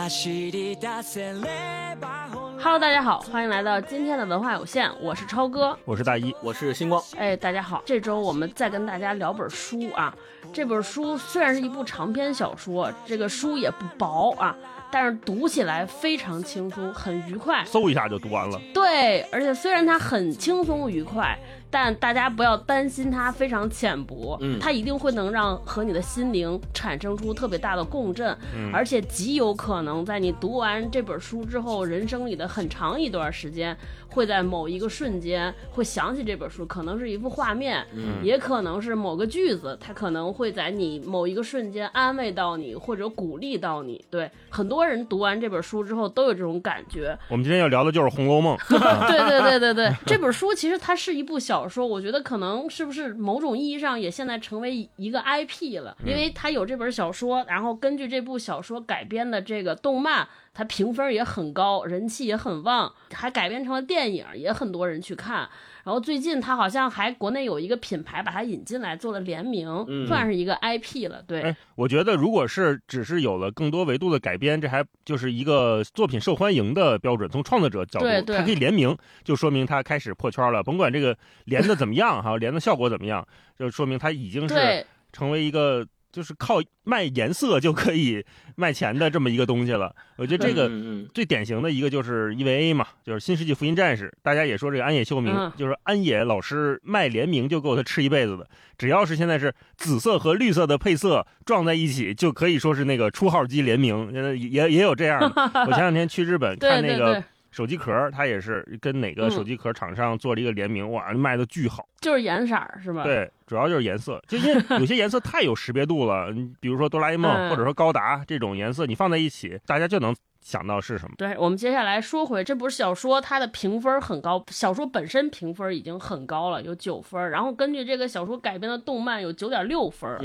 走り出せれば Hello，大家好，欢迎来到今天的文化有限，我是超哥。我是大一，我是星光。哎，大家好，这周我们再跟大家聊本书啊。这本书虽然是一部长篇小说，这个书也不薄啊，但是读起来非常轻松，很愉快。嗖一下就读完了。对，而且虽然它很轻松愉快， 但大家不要担心它非常浅薄，嗯。它一定会能让和你的心灵产生出特别大的共振，嗯。而且极有可能在你读完这本书之后，人生里的很长一段时间，会在某一个瞬间会想起这本书，可能是一幅画面，嗯。也可能是某个句子，它可能会在你某一个瞬间安慰到你，或者鼓励到你。对，很多人读完这本书之后都有这种感觉。我们今天要聊的就是《红楼梦》对对对对对，这本书其实它是一部小说，我觉得可能是不是某种意义上也现在成为一个 IP 了，因为他有这本小说，然后根据这部小说改编的这个动漫，它评分也很高，人气也很旺，还改编成了电影，也很多人去看。然后最近他好像还国内有一个品牌把它引进来做了联名，嗯算是一个 IP 了。对，哎，我觉得如果是只是有了更多维度的改编，这还就是一个作品受欢迎的标准。从创作者角度，对对它可以联名，就说明它开始破圈了。甭管这个连的怎么样哈，连的效果怎么样，就说明它已经是成为一个就是靠卖颜色就可以 卖钱的这么一个东西了。我觉得这个最典型的一个就是 EVA 嘛，就是《新世纪福音战士》，大家也说这个安野秀明，嗯就是安野老师卖联名就够他吃一辈子的。只要是现在是紫色和绿色的配色撞在一起，就可以说是那个出号机联名，呃也也有这样的。我前两天去日本 看那个手机壳，它也是跟哪个嗯手机壳厂商做了一个联名，哇，卖的巨好。就是颜色是吧？对，主要就是颜色，就因为 有些颜色太有识别度了，你比如说哆啦 A 梦嗯或者说高达这种颜色，你放在一起，大家就能想到是什么。对，我们接下来说回这部小说，它的评分很高，小说本身评分已经很高了，有九分。然后根据这个小说改编的动漫有九点六分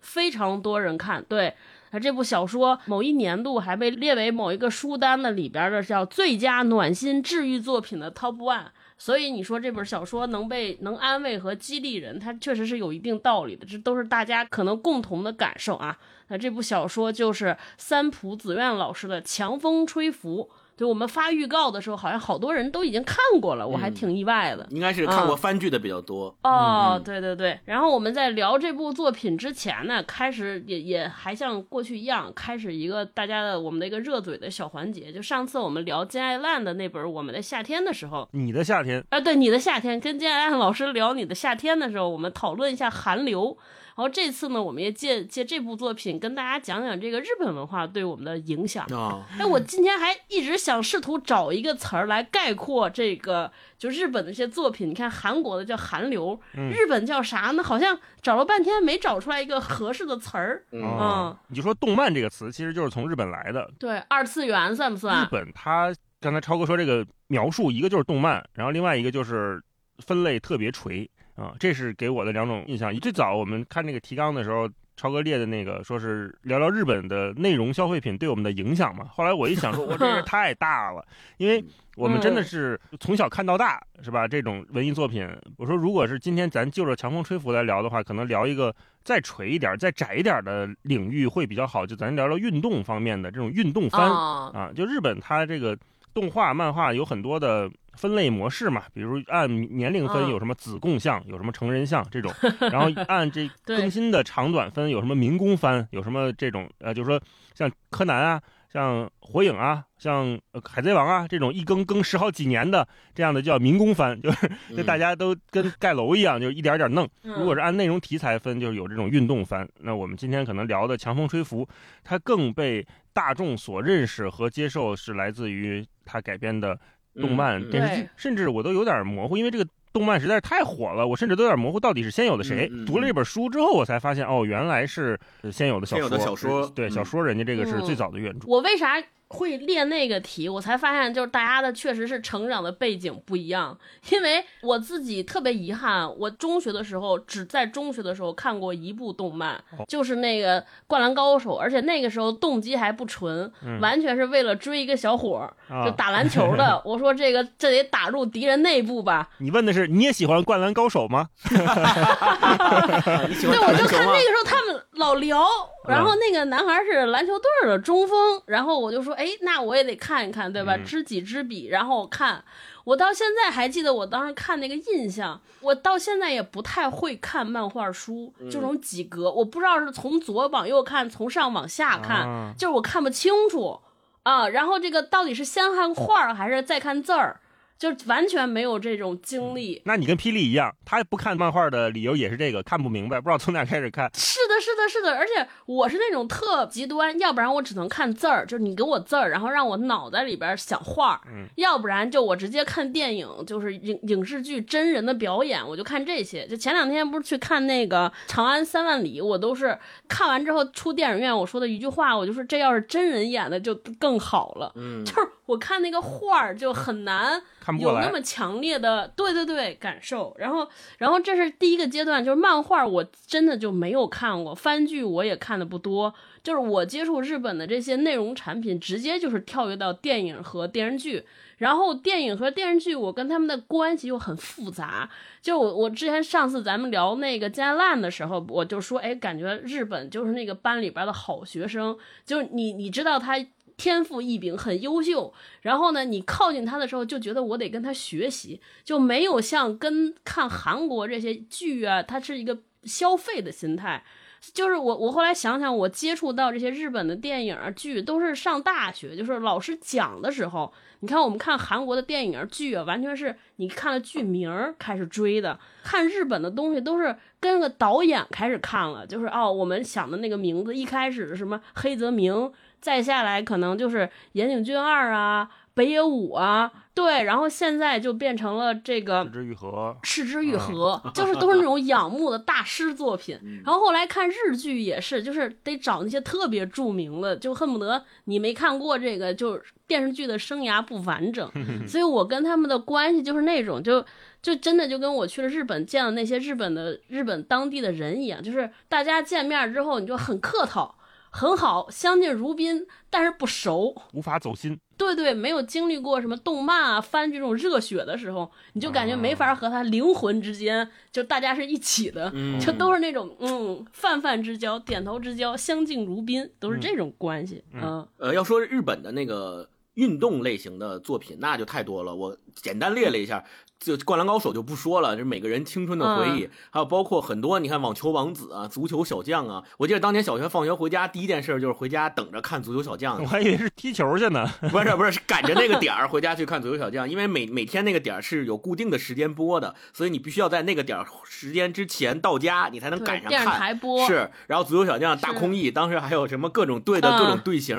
非常多人看。对，那这部小说某一年度还被列为某一个书单的里边的叫最佳暖心治愈作品的 Top One。所以你说这本小说能被能安慰和激励人，它确实是有一定道理的，这都是大家可能共同的感受啊。那这部小说就是三浦子苑老师的《强风吹拂》。对我们发预告的时候，好像好多人都已经看过了，我还挺意外的。应该是看过番剧的比较多。哦，嗯对对对。然后我们在聊这部作品之前呢，开始也也还像过去一样，开始一个大家的我们的一个热嘴的小环节。就上次我们聊金爱烂的那本《我们的夏天》的时候，你的夏天，啊，对你的夏天，跟金爱烂老师聊你的夏天的时候，我们讨论一下韩流。然后这次呢，我们也借借这部作品跟大家讲讲这个日本文化对我们的影响。啊，哎，我今天还一直想试图找一个词儿来概括这个，就日本的一些作品。你看韩国的叫韩流，日本叫啥呢？好像找了半天没找出来一个合适的词儿。嗯哦，你就说动漫这个词，其实就是从日本来的。对，二次元算不算日？本它刚才超哥说这个描述，一个就是动漫，然后另外一个就是分类特别垂啊，这是给我的两种印象。最早我们看那个提纲的时候。超哥列的那个说是聊聊日本的内容消费品对我们的影响嘛，后来我一想说，我这是太大了，因为我们真的是从小看到大，是吧？这种文艺作品，我说如果是今天咱就着强风吹拂来聊的话，可能聊一个再垂一点、再窄一点的领域会比较好，就咱聊聊运动方面的这种运动番。啊，啊，就日本它这个动画、漫画有很多的分类模式嘛，比如按年龄分嗯有什么子供像，有什么成人像这种，然后按这更新的长短分有什么民工番，有什么这种呃，就是说像柯南啊。像火影啊，像呃海贼王啊这种一更更十好几年的这样的叫民工番，就是就大家都跟盖楼一样，就一点点弄。嗯如果是按内容题材分，就是有这种运动番。那我们今天可能聊的《强风吹拂》，它更被大众所认识和接受，是来自于它改编的动漫、电视剧，甚至我都有点模糊，因为这个动漫实在是太火了，我甚至都有点模糊到底是先有的谁。读了这本书之后，我才发现哦，原来是先有的小说。先有的小说对，嗯小说人家这个是嗯最早的原著。我为啥会列那个题？我才发现，就是大家的确实是成长的背景不一样。因为我自己特别遗憾，我中学的时候只在中学的时候看过一部动漫，哦就是那个《灌篮高手》，而且那个时候动机还不纯，嗯完全是为了追一个小伙儿，啊就打篮球的。我说这个这得打入敌人内部吧？你问的是你也喜欢《灌篮高手》吗？对，我就看那个时候他们老聊，然后那个男孩是篮球队的中锋，然后我就说，哎，那我也得看一看，对吧？嗯知己知彼，然后我看，我到现在还记得我当时看那个印象，我到现在也不太会看漫画书，这种几格，我不知道是从左往右看，从上往下看，啊就是我看不清楚啊。然后这个到底是先看画儿还是再看字儿，就完全没有这种经历。那你跟霹雳一样，他不看漫画的理由也是这个，看不明白，不知道从哪开始看。是的，是的，是的，而且我是那种特极端，要不然我只能看字儿，就是你给我字儿，然后让我脑袋里边想画儿，嗯要不然就我直接看电影，就是影影视剧真人的表演，我就看这些。就前两天不是去看那个《长安三万里》，我都是看完之后出电影院，我说的一句话，我就说这要是真人演的就更好了。嗯，就是我看那个画儿就很难看不过来有那么强烈的对对对感受，然后然后这是第一个阶段，就是漫画我真的就没有看过，番剧我也看的不多，就是我接触日本的这些内容产品，直接就是跳跃到电影和电视剧，然后电影和电视剧我跟他们的关系又很复杂，就我我之前上次咱们聊那个加烂的时候，我就说，哎，感觉日本就是那个班里边的好学生，就是你你知道他天赋异禀，很优秀，然后呢，你靠近他的时候就觉得我得跟他学习，就没有像跟看韩国这些剧啊，它是一个消费的心态。就是我，我后来想想，我接触到这些日本的电影啊剧，都是上大学，就是老师讲的时候。你看，我们看韩国的电影剧啊，完全是你看了剧名儿开始追的；看日本的东西都是跟个导演开始看了，就是哦，我们想的那个名字，一开始什么黑泽明，再下来可能就是岩井俊二啊、北野武啊，对，然后现在就变成了这个之愈合，赤之愈合，就是都是那种仰慕的大师作品。然后后来看日剧也是，就是得找那些特别著名的，就恨不得你没看过这个，就电视剧的生涯不完整。所以我跟他们的关系就是那种，就就真的就跟我去了日本见了那些日本的日本当地的人一样，就是大家见面之后你就很客套。很好，相敬如宾，但是不熟。无法走心。对对，没有经历过什么动漫啊、番剧这种热血的时候，你就感觉没法和他灵魂之间，就大家是一起的，嗯就都是那种嗯泛泛之交、点头之交、相敬如宾，都是这种关系。嗯呃，要说日本的那个运动类型的作品，那就太多了。我简单列了一下，就《灌篮高手》就不说了，这是每个人青春的回忆，还有包括很多，你看网球王子啊、足球小将啊。我记得当年小学放学回家，第一件事就是回家等着看足球小将我，还以为是踢球去呢。不是不是，是赶着那个点儿回家去看足球小将，因为每每天那个点儿是有固定的时间播的，所以你必须要在那个点儿时间之前到家，你才能赶，上电视看。台播是，然后足球小将大空翼，当时还有什么各种队的嗯各种队形，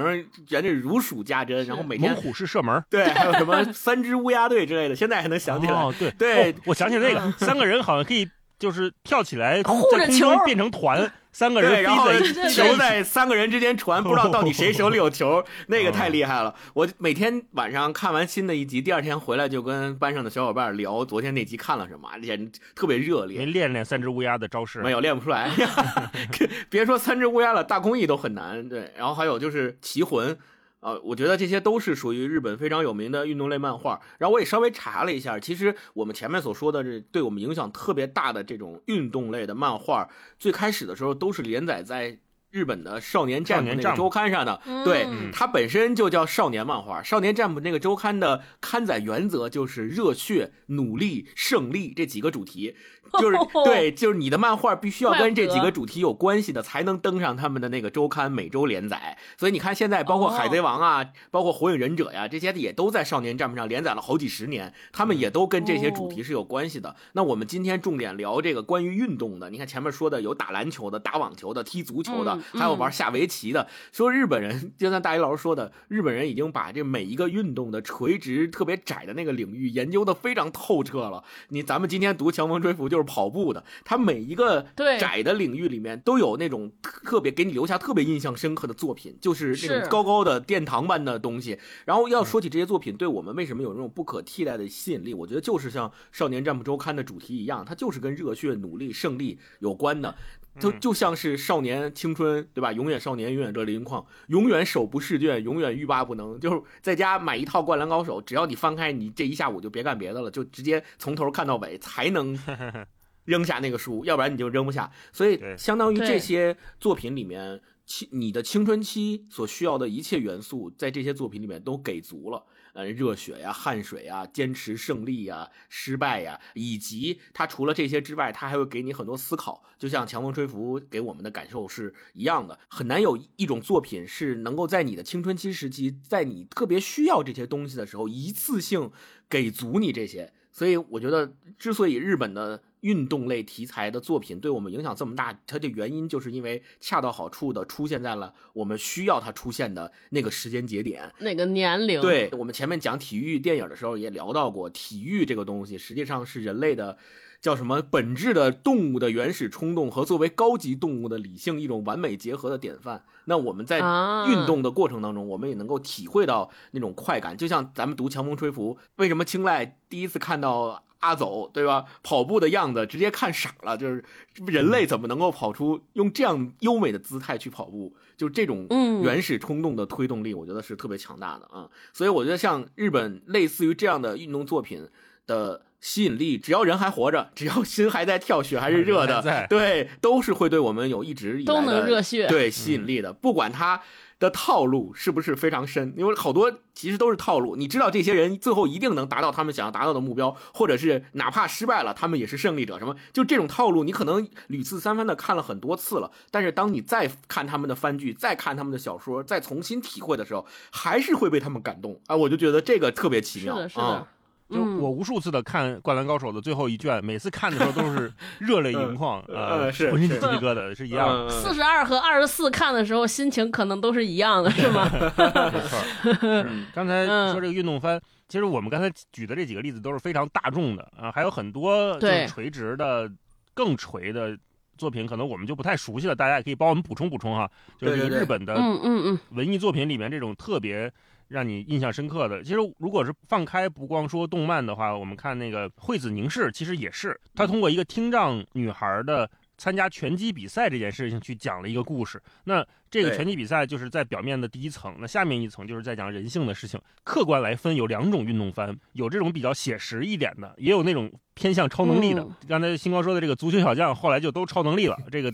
简直如数家珍。然后每天猛虎式射门。对，还有什么 三只乌鸦队之类的，现在还能想起来。哦，对对哦我想起那个，三个人好像可以就是跳起来，护在空着球中变成团，三个人然后球在三个人之间传，不知道到底谁手里有球，那个哦太厉害了。我每天晚上看完新的一集，第二天回来就跟班上的小伙伴聊昨天那集看了什么，简直特别热烈。没练练三只乌鸦的招式。没有练不出来 别说三只乌鸦了，大公益都很难。对，然后还有就是棋魂，呃，我觉得这些都是属于日本非常有名的运动类漫画。然后我也稍微查了一下，其实我们前面所说的这对我们影响特别大的这种运动类的漫画，最开始的时候都是连载在。日本的少年战那个周刊上的，嗯对嗯它本身就叫少年漫画。少年 Jump 那个周刊的刊载原则就是热血、努力、胜利这几个主题，就是 对，就是你的漫画必须要跟这几个主题有关系的，才能登上他们的那个周刊每周连载。所以你看，现在包括哦海贼王啊，包括火影忍者呀，这些也都在少年 Jump 上连载了好几十年，他们也都跟这些主题是有关系的。那我们今天重点聊这个关于运动的，你看前面说的有打篮球的、打网球的、踢足球的，嗯还有玩下围棋的。说日本人，就像大一老师说的，日本人已经把这每一个运动的垂直特别窄的那个领域研究的非常透彻了。你咱们今天读《强风吹拂》就是跑步的，它每一个窄的领域里面都有那种特别给你留下特别印象深刻的作品，就是那种高高的殿堂般的东西。然后要说起这些作品对我们为什么有那种不可替代的吸引力，我觉得就是像《少年战部周刊》的主题一样，它就是跟热血、努力、胜利有关的。就就像是少年青春，对吧？永远少年，永远热泪盈眶，永远手不释卷，永远欲罢不能。就是在家买一套《灌篮高手》，只要你翻开，你这一下午就别干别的了，就直接从头看到尾，才能 扔下那个书，要不然你就扔不下。所以相当于这些作品里面，青你的青春期所需要的一切元素，在这些作品里面都给足了。呃，热血呀、汗水呀、坚持胜利呀、失败呀，以及他除了这些之外，他还会给你很多思考。就像《强风吹拂》给我们的感受是一样的，很难有一种作品是能够在你的青春期时期，在你特别需要这些东西的时候，一次性给足你这些。所以我觉得，之所以日本的运动类题材的作品对我们影响这么大，它的原因就是因为恰到好处的出现在了我们需要它出现的那个时间节点。那个年龄？对我们前面讲体育电影的时候也聊到过，体育这个东西实际上是人类的叫什么本质的动物的原始冲动和作为高级动物的理性一种完美结合的典范。那我们在啊运动的过程当中，我们也能够体会到那种快感。就像咱们读《强风吹拂》，为什么青睐第一次看到阿走，对吧？跑步的样子直接看傻了，就是人类怎么能够跑出用这样优美的姿态去跑步？就这种嗯原始冲动的推动力，我觉得是特别强大的啊。所以我觉得像日本类似于这样的运动作品的吸引力，只要人还活着，只要心还在跳，血还是热的对，都是会对我们有一直以来都能的热血对吸引力的。不管他的套路是不是非常深，因为好多其实都是套路。你知道这些人最后一定能达到他们想要达到的目标，或者是哪怕失败了，他们也是胜利者。什么就这种套路，你可能屡次三番的看了很多次了，但是当你再看他们的番剧，再看他们的小说，再重新体会的时候，还是会被他们感动啊！我就觉得这个特别奇妙。是的，是的啊。就嗯我无数次的看《灌篮高手》的最后一卷，每次看的时候都是热泪盈眶，嗯呃，浑身鸡皮疙瘩是一样四十二和二十四看的时候，心情可能都是一样的，是吗？没错。是刚才嗯说这个运动番，其实我们刚才举的这几个例子都是非常大众的啊，还有很多就是垂直的、更垂的作品，可能我们就不太熟悉了，大家也可以帮我们补充补充哈。就是日本的嗯嗯嗯，文艺作品里面这种特别让你印象深刻的，其实如果是放开不光说动漫的话，我们看那个惠子凝视，其实也是。他通过一个听障女孩的参加拳击比赛这件事情去讲了一个故事。那这个拳击比赛就是在表面的第一层，那下面一层就是在讲人性的事情。客观来分，有两种运动番，有这种比较写实一点的，也有那种偏向超能力的。嗯刚才星光说的这个足球小将，后来就都超能力了，这个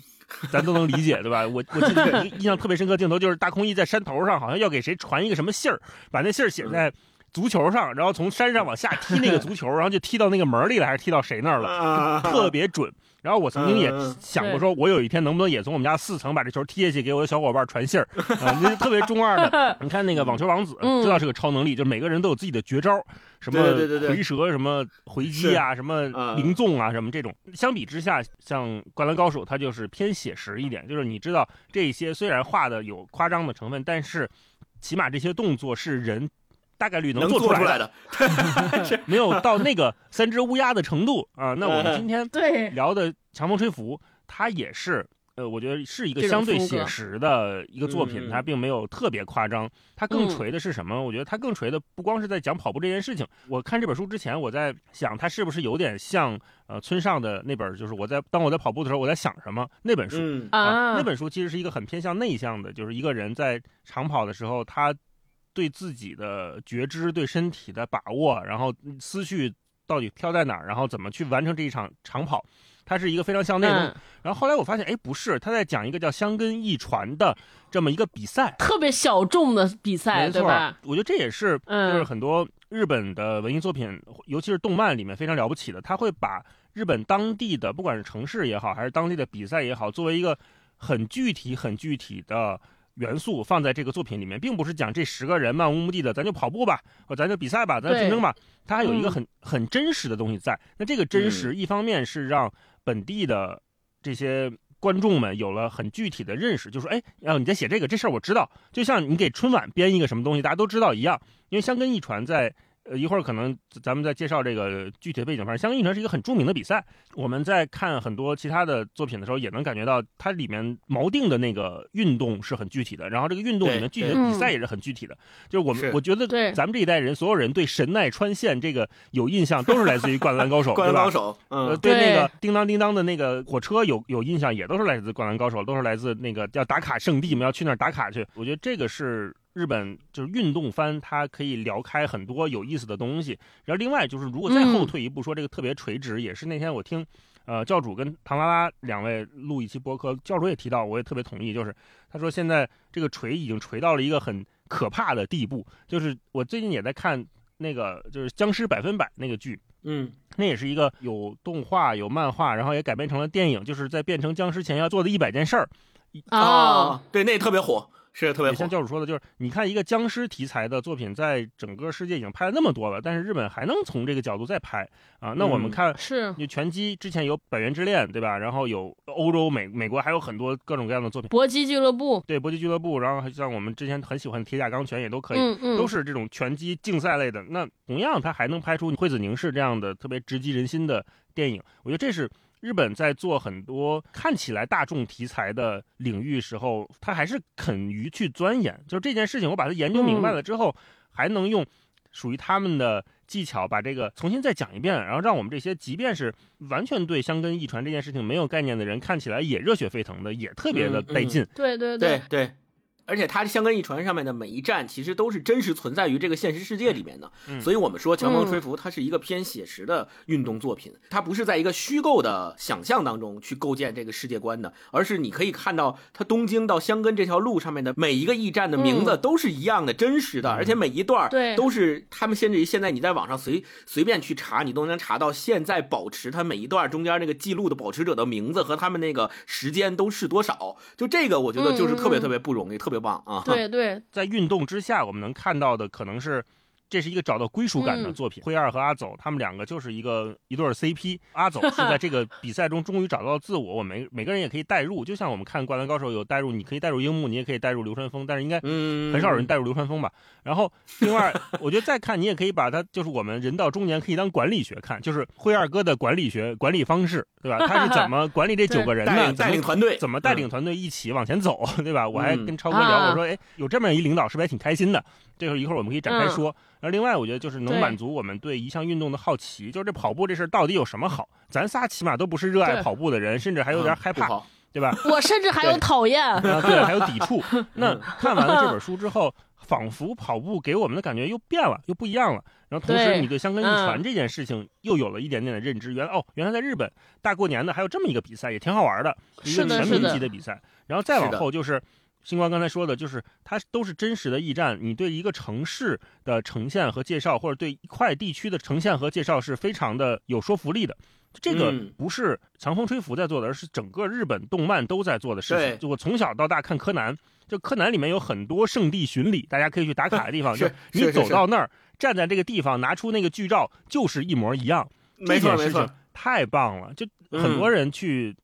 咱都能理解，对吧？我我记得 印象特别深刻的镜头就是大空翼在山头上，好像要给谁传一个什么信儿，把那信儿写在足球上，然后从山上往下踢那个足球，然后就踢到那个门里了，还是踢到谁那儿了，啊特别准。然后我曾经也想过，说我有一天能不能也从我们家四层把这球踢下去，给我的小伙伴传信儿 啊？那特别中二的。你看那个网球王子，嗯知道是个超能力，就每个人都有自己的绝招，什么对对对对回蛇、什么回击啊，什么嗯灵纵啊，什么这种。相比之下，像《灌篮高手》，它就是偏写实一点，就是你知道这些虽然画的有夸张的成分，但是起码这些动作是人。大概率能做出来的，没有到那个三只乌鸦的程度啊。那我们今天对，聊的《强风吹拂》，它也是，呃，我觉得是一个相对写实的一个作品，它并没有特别夸张。它更嗯锤的是什么？我觉得它更锤的不光是在讲跑步这件事情。我看这本书之前，我在想，它是不是有点像呃村上的那本，就是我在当我在跑步的时候，我在想什么那本书。嗯啊，那本书其实是一个很偏向内向的，就是一个人在长跑的时候，他对自己的觉知、对身体的把握，然后思绪到底飘在哪儿，然后怎么去完成这一场长跑，它是一个非常向内的。嗯，然后后来我发现，哎，不是，他在讲一个叫香根一传的这么一个比赛，特别小众的比赛，没错对吧？我觉得这也是嗯就是很多日本的文艺作品，尤其是动漫里面非常了不起的，他会把日本当地的不管是城市也好，还是当地的比赛也好，作为一个很具体、很具体的元素放在这个作品里面，并不是讲这十个人漫无目的的，咱就跑步吧，或咱就比赛吧，咱就竞争吧，它还有一个嗯很很真实的东西在。那这个真实，一方面是让本地的这些。观众们有了很具体的认识，就说：“哎，然后你在写这个这事儿，我知道。就像你给春晚编一个什么东西，大家都知道一样。因为香根一传在呃一会儿可能咱们再介绍这个具体的背景，反正香根一传是一个很著名的比赛。我们在看很多其他的作品的时候，也能感觉到它里面锚定的那个运动是很具体的，然后这个运动里面具体的比赛也是很具体的。就是我们我觉得对咱们这一代人，所有人对神奈川县这个有印象，都是来自于《灌篮高手》，灌对吧？篮高手，呃，嗯，对那个叮当叮当的那个火车有有印象，也都是来自《灌篮高手》，都是来自那个叫打卡圣地，我们要去那儿打卡去。我觉得这个是日本就是运动番，它可以聊开很多有意思的东西。然后另外就是，如果再后退一步说这个特别垂直，也是那天我听呃，教主跟唐拉拉两位录一期播客，教主也提到，我也特别同意，就是他说现在这个锤已经锤到了一个很可怕的地步，就是我最近也在看那个就是僵尸百分百那个剧，嗯。那也是一个有动画有漫画，然后也改编成了电影，就是在变成僵尸前要做的一百件事儿。哦，对，那特别火，是特别像。教主说的，就是你看一个僵尸题材的作品，在整个世界已经拍了那么多了，但是日本还能从这个角度再拍啊。那我们嗯看是就拳击之前有《百元之恋》，对吧？然后有欧洲、美美国还有很多各种各样的作品，搏击俱乐部，对搏击俱乐部，然后还像我们之前很喜欢的铁甲钢拳也都可以，嗯嗯，都是这种拳击竞赛类的。那同样，它还能拍出惠子凝视这样的特别直击人心的电影，我觉得这是。日本在做很多看起来大众题材的领域时候，他还是肯于去钻研。就是这件事情，我把它研究明白了之后，还能用属于他们的技巧把这个重新再讲一遍，然后让我们这些即便是完全对香根一传这件事情没有概念的人，看起来也热血沸腾的，也特别的嗯嗯带劲。对对对对，而且它香根一传上面的每一站，其实都是真实存在于这个现实世界里面的。嗯所以我们说《强嗯风吹拂》它是一个偏写实的运动作品，它不是在一个虚构的想象当中去构建这个世界观的，而是你可以看到它东京到香根这条路上面的每一个驿站的名字都是一样的、真实的，而且每一段都是他们甚至于现在你在网上随随便去查，你都能查到现在保持它每一段中间那个记录的保持者的名字和他们那个时间都是多少。就这个，我觉得就是特别特别不容易，特别棒啊！对对，在运动之下，我们能看到的可能是。这是一个找到归属感的嗯作品。灰二和阿走他们两个就是一个一对 CP。阿走是在 这个比赛中终于找到了自我，我们每个人也可以代入，就像我们看《灌篮高手》有代入，你可以代入樱木，你也可以代入流川枫，但是应该嗯，很少有人代入流川枫吧。然后，另外，我觉得再看，你也可以把它，就是我们人到中年可以当管理学看，就是灰二哥的管理学、管理方式，对吧？他是怎么管理这九个人的？带领团队，怎么带领团队一起往前走，对吧？我还嗯跟超哥聊，啊我说，哎，有这么一领导是不是还挺开心的？这会儿一会儿我们可以展开说。然后另外，我觉得就是能满足我们对一项运动的好奇，就是这跑步这事儿到底有什么好？咱仨起码都不是热爱跑步的人，甚至还有点害怕，嗯对吧？我甚至还有讨厌，啊，对，还有抵触。那看完了这本书之后，仿佛跑步给我们的感觉又变了，又不一样了。然后同时，你对香根一传嗯这件事情又有了一点点的认知。原来哦，原来在日本大过年的还有这么一个比赛，也挺好玩的，一个全民是的是的级的比赛。然后再往后就是。星光刚才说的，就是它都是真实的驿站，你对一个城市的呈现和介绍，或者对一块地区的呈现和介绍是非常的有说服力的。这个嗯不是强风吹拂在做的，而是整个日本动漫都在做的事情。就我从小到大看柯南，就柯南里面有很多圣地巡礼，大家可以去打卡的地方。就是 你走到那儿，站在这个地方，拿出那个剧照，就是一模一样。没错没错这件事情，太棒了！就嗯很多人去，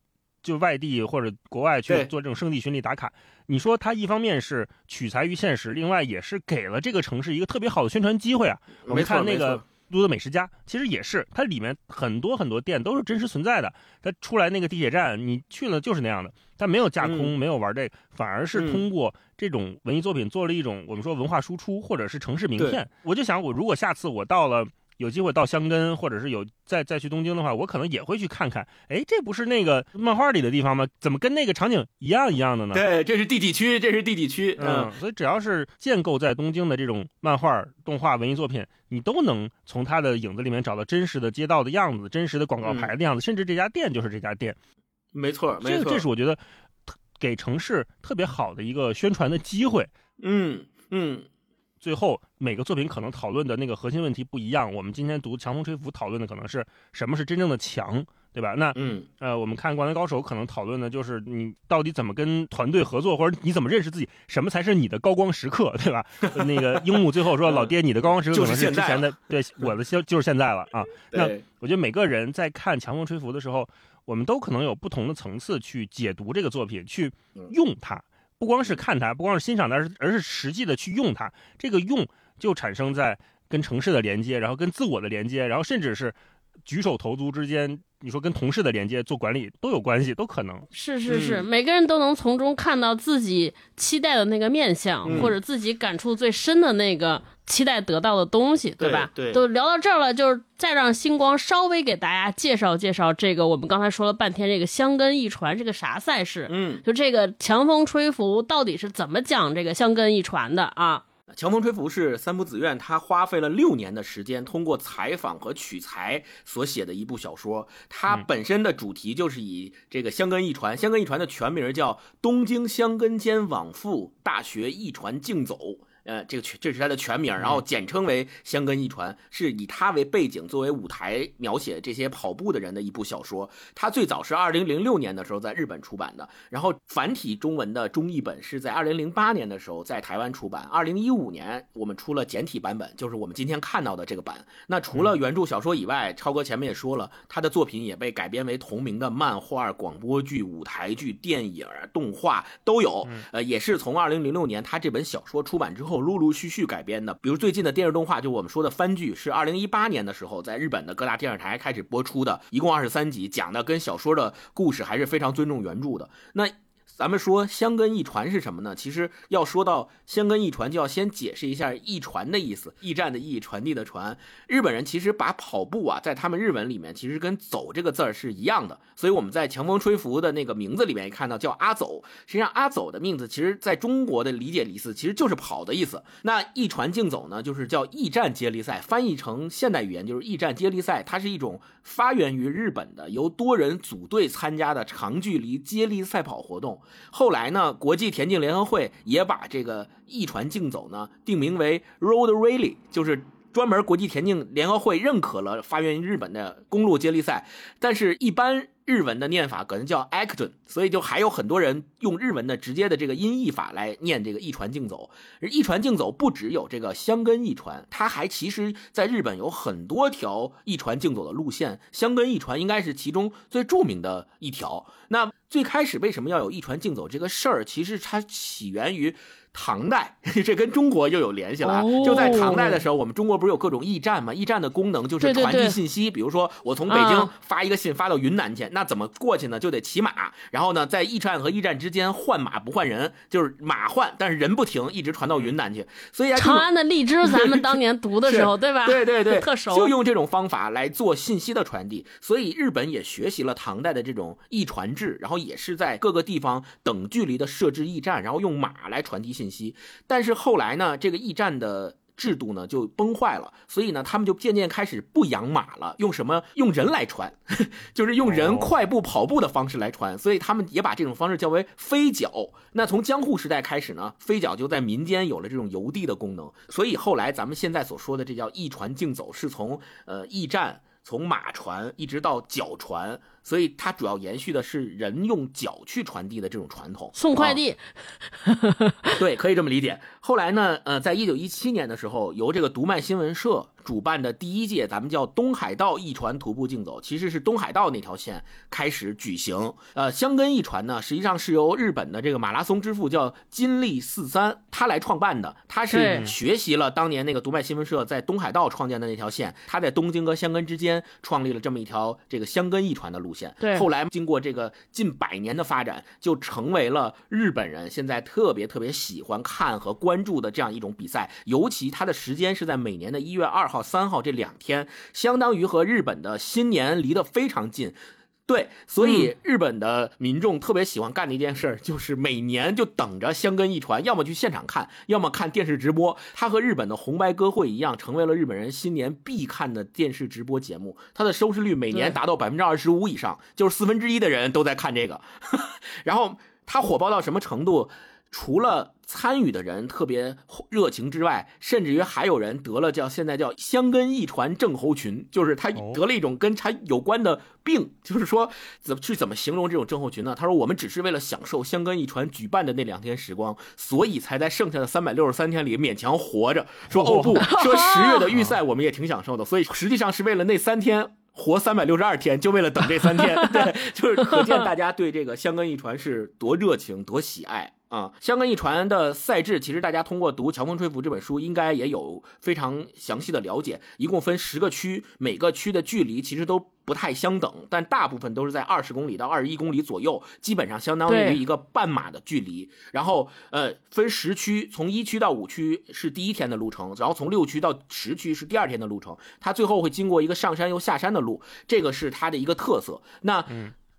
就外地或者国外去做这种圣地巡礼打卡。你说它一方面是取材于现实，另外也是给了这个城市一个特别好的宣传机会啊。我们没看那个错都的美食家，其实也是，它里面很多很多店都是真实存在的。它出来那个地铁站，你去了就是那样的，它没有架空，嗯没有玩这个，反而是嗯通过这种文艺作品做了一种我们说文化输出，或者是城市名片。我就想，我如果下次我到了。有机会到香根，或者是有再再去东京的话，我可能也会去看看。哎，这不是那个漫画里的地方吗？怎么跟那个场景一样一样的呢？对，这是地底区，这是地底区，嗯，所以只要是建构在东京的这种漫画、动画、文艺作品，你都能从它的影子里面找到真实的街道的样子、真实的广告牌的样子，甚至这家店就是这家店。没错没错，这个这是我觉得给城市特别好的一个宣传的机会。嗯嗯最后每个作品可能讨论的那个核心问题不一样。我们今天读《强风吹拂》讨论的可能是什么是真正的强，对吧？那嗯呃，我们看《灌篮高手》可能讨论的就是你到底怎么跟团队合作，或者你怎么认识自己，什么才是你的高光时刻，对吧？那个樱木最后说：“嗯老爹，你的高光时刻 可能就是之前的，对，我的就就是现在了啊。”那，我觉得每个人在看《强风吹拂》的时候，我们都可能有不同的层次去解读这个作品，去嗯用它，不光是看它，不光是欣赏它，而是而是实际的去用它。这个用就产生在跟城市的连接，然后跟自我的连接，然后甚至是举手投足之间，你说跟同事的连接、做管理都有关系，都可能。是是是，嗯每个人都能从中看到自己期待的那个面相，嗯或者自己感触最深的那个期待得到的东西，对吧？对都聊到这儿了，就是再让星光稍微给大家介绍介绍这个我们刚才说了半天这个香根一传是个啥赛事，嗯。就这个强风吹拂到底是怎么讲这个香根一传的啊？强风吹拂是三浦子苑他花费了六年的时间，通过采访和取材所写的一部小说。它本身的主题就是以这个香根一传，香根一传的全名叫《东京香根间往复大学一传竞走》。呃，这个全这是他的全名，然后简称为《香根一传》，是以他为背景作为舞台描写这些跑步的人的一部小说。它最早是二零零六年的时候在日本出版的，然后繁体中文的中译本是在二零零八年的时候在台湾出版。二零一五年我们出了简体版本，就是我们今天看到的这个版。那除了原著小说以外，超哥前面也说了，他的作品也被改编为同名的漫画、广播剧、舞台剧、电影、动画都有。呃，也是从二零零六年他这本小说出版之后。后陆陆续续改编的，比如最近的电视动画，就我们说的番剧，是二零一八年的时候在日本的各大电视台开始播出的，一共二十三集，讲的跟小说的故事还是非常尊重原著的。那。咱们说香根一传是什么呢？其实要说到香根一传，就要先解释一下驿传的意思，驿站的驿，传递的传。日本人其实把跑步啊，在他们日文里面，其实跟走这个字儿是一样的。所以我们在强风吹拂的那个名字里面也看到叫阿走，实际上阿走的名字，其实在中国的理解意思其实就是跑的意思。那驿传竞走呢，就是叫驿站接力赛，翻译成现代语言就是驿站接力赛。它是一种发源于日本的由多人组队参加的长距离接力赛跑活动。后来呢，国际田径联合会也把这个一船竞走呢定名为 Road Rally，就是专门国际田径联合会认可了发源于日本的公路接力赛。但是，一般日文的念法可能叫 Acton，所以就还有很多人用日文的直接的这个音译法来念这个一传竞走。一传竞走不只有这个香根一传，它还其实在日本有很多条一传竞走的路线，香根一传应该是其中最著名的一条。那最开始为什么要有一传竞走这个事儿？其实它起源于。唐代，这跟中国又有联系了啊！就在唐代的时候，我们中国不是有各种驿站吗？驿站的功能就是传递信息。比如说，我从北京发一个信发到云南去，那怎么过去呢？就得骑马，然后呢，在驿站和驿站之间换马不换人，就是马换，但是人不停，一直传到云南去。所以长安的荔枝，咱们当年读的时候，对吧？对对对，特熟。就用这种方法来做信息的传递。所以日本也学习了唐代的这种驿传制，然后也是在各个地方等距离的设置驿站，然后用马来传递信息。但是后来呢，这个驿站的制度呢就崩坏了，所以呢，他们就渐渐开始不养马了，用什么？用人来传，就是用人快步跑步的方式来传。所以他们也把这种方式叫为飞脚。那从江户时代开始呢，飞脚就在民间有了这种邮递的功能。所以后来咱们现在所说的这叫驿传竞走，是从呃驿站从马传一直到脚传。所以它主要延续的是人用脚去传递的这种传统，送快递，对，可以这么理解。后来呢，呃，在一九一七年的时候，由这个读卖新闻社主办的第一届咱们叫东海道一传徒步竞走，其实是东海道那条线开始举行。呃，香根一传呢，实际上是由日本的这个马拉松之父叫金立四三他来创办的，他是学习了当年那个读卖新闻社在东海道创建的那条线，他在东京和香根之间创立了这么一条这个香根一传的路。对，后来经过这个近百年的发展，就成为了日本人现在特别特别喜欢看和关注的这样一种比赛。尤其它的时间是在每年的一月二号、三号这两天，相当于和日本的新年离得非常近。对，所以日本的民众特别喜欢干的一件事，就是每年就等着香根一传，要么去现场看，要么看电视直播。它和日本的红白歌会一样，成为了日本人新年必看的电视直播节目。它的收视率每年达到百分之二十五以上，就是四分之一的人都在看这个。然后它火爆到什么程度？除了参与的人特别热情之外，甚至于还有人得了叫现在叫香根一传症候群，就是他得了一种跟他有关的病。就是说，怎么去怎么形容这种症候群呢？他说，我们只是为了享受香根一传举办的那两天时光，所以才在剩下的三百六十三天里勉强活着。说哦不，说十月的预 赛我们也挺享受的，所以实际上是为了那三天活三百六十二天，就为了等这三天。对，就是可见大家对这个香根一传是多热情、多喜爱。啊，香根一传的赛制，其实大家通过读《强风吹拂》这本书，应该也有非常详细的了解。一共分十个区，每个区的距离其实都不太相等，但大部分都是在二十公里到二十一公里左右，基本上相当于一个半马的距离。然后，呃，分十区，从一区到五区是第一天的路程，然后从六区到十区是第二天的路程。它最后会经过一个上山又下山的路，这个是它的一个特色。那。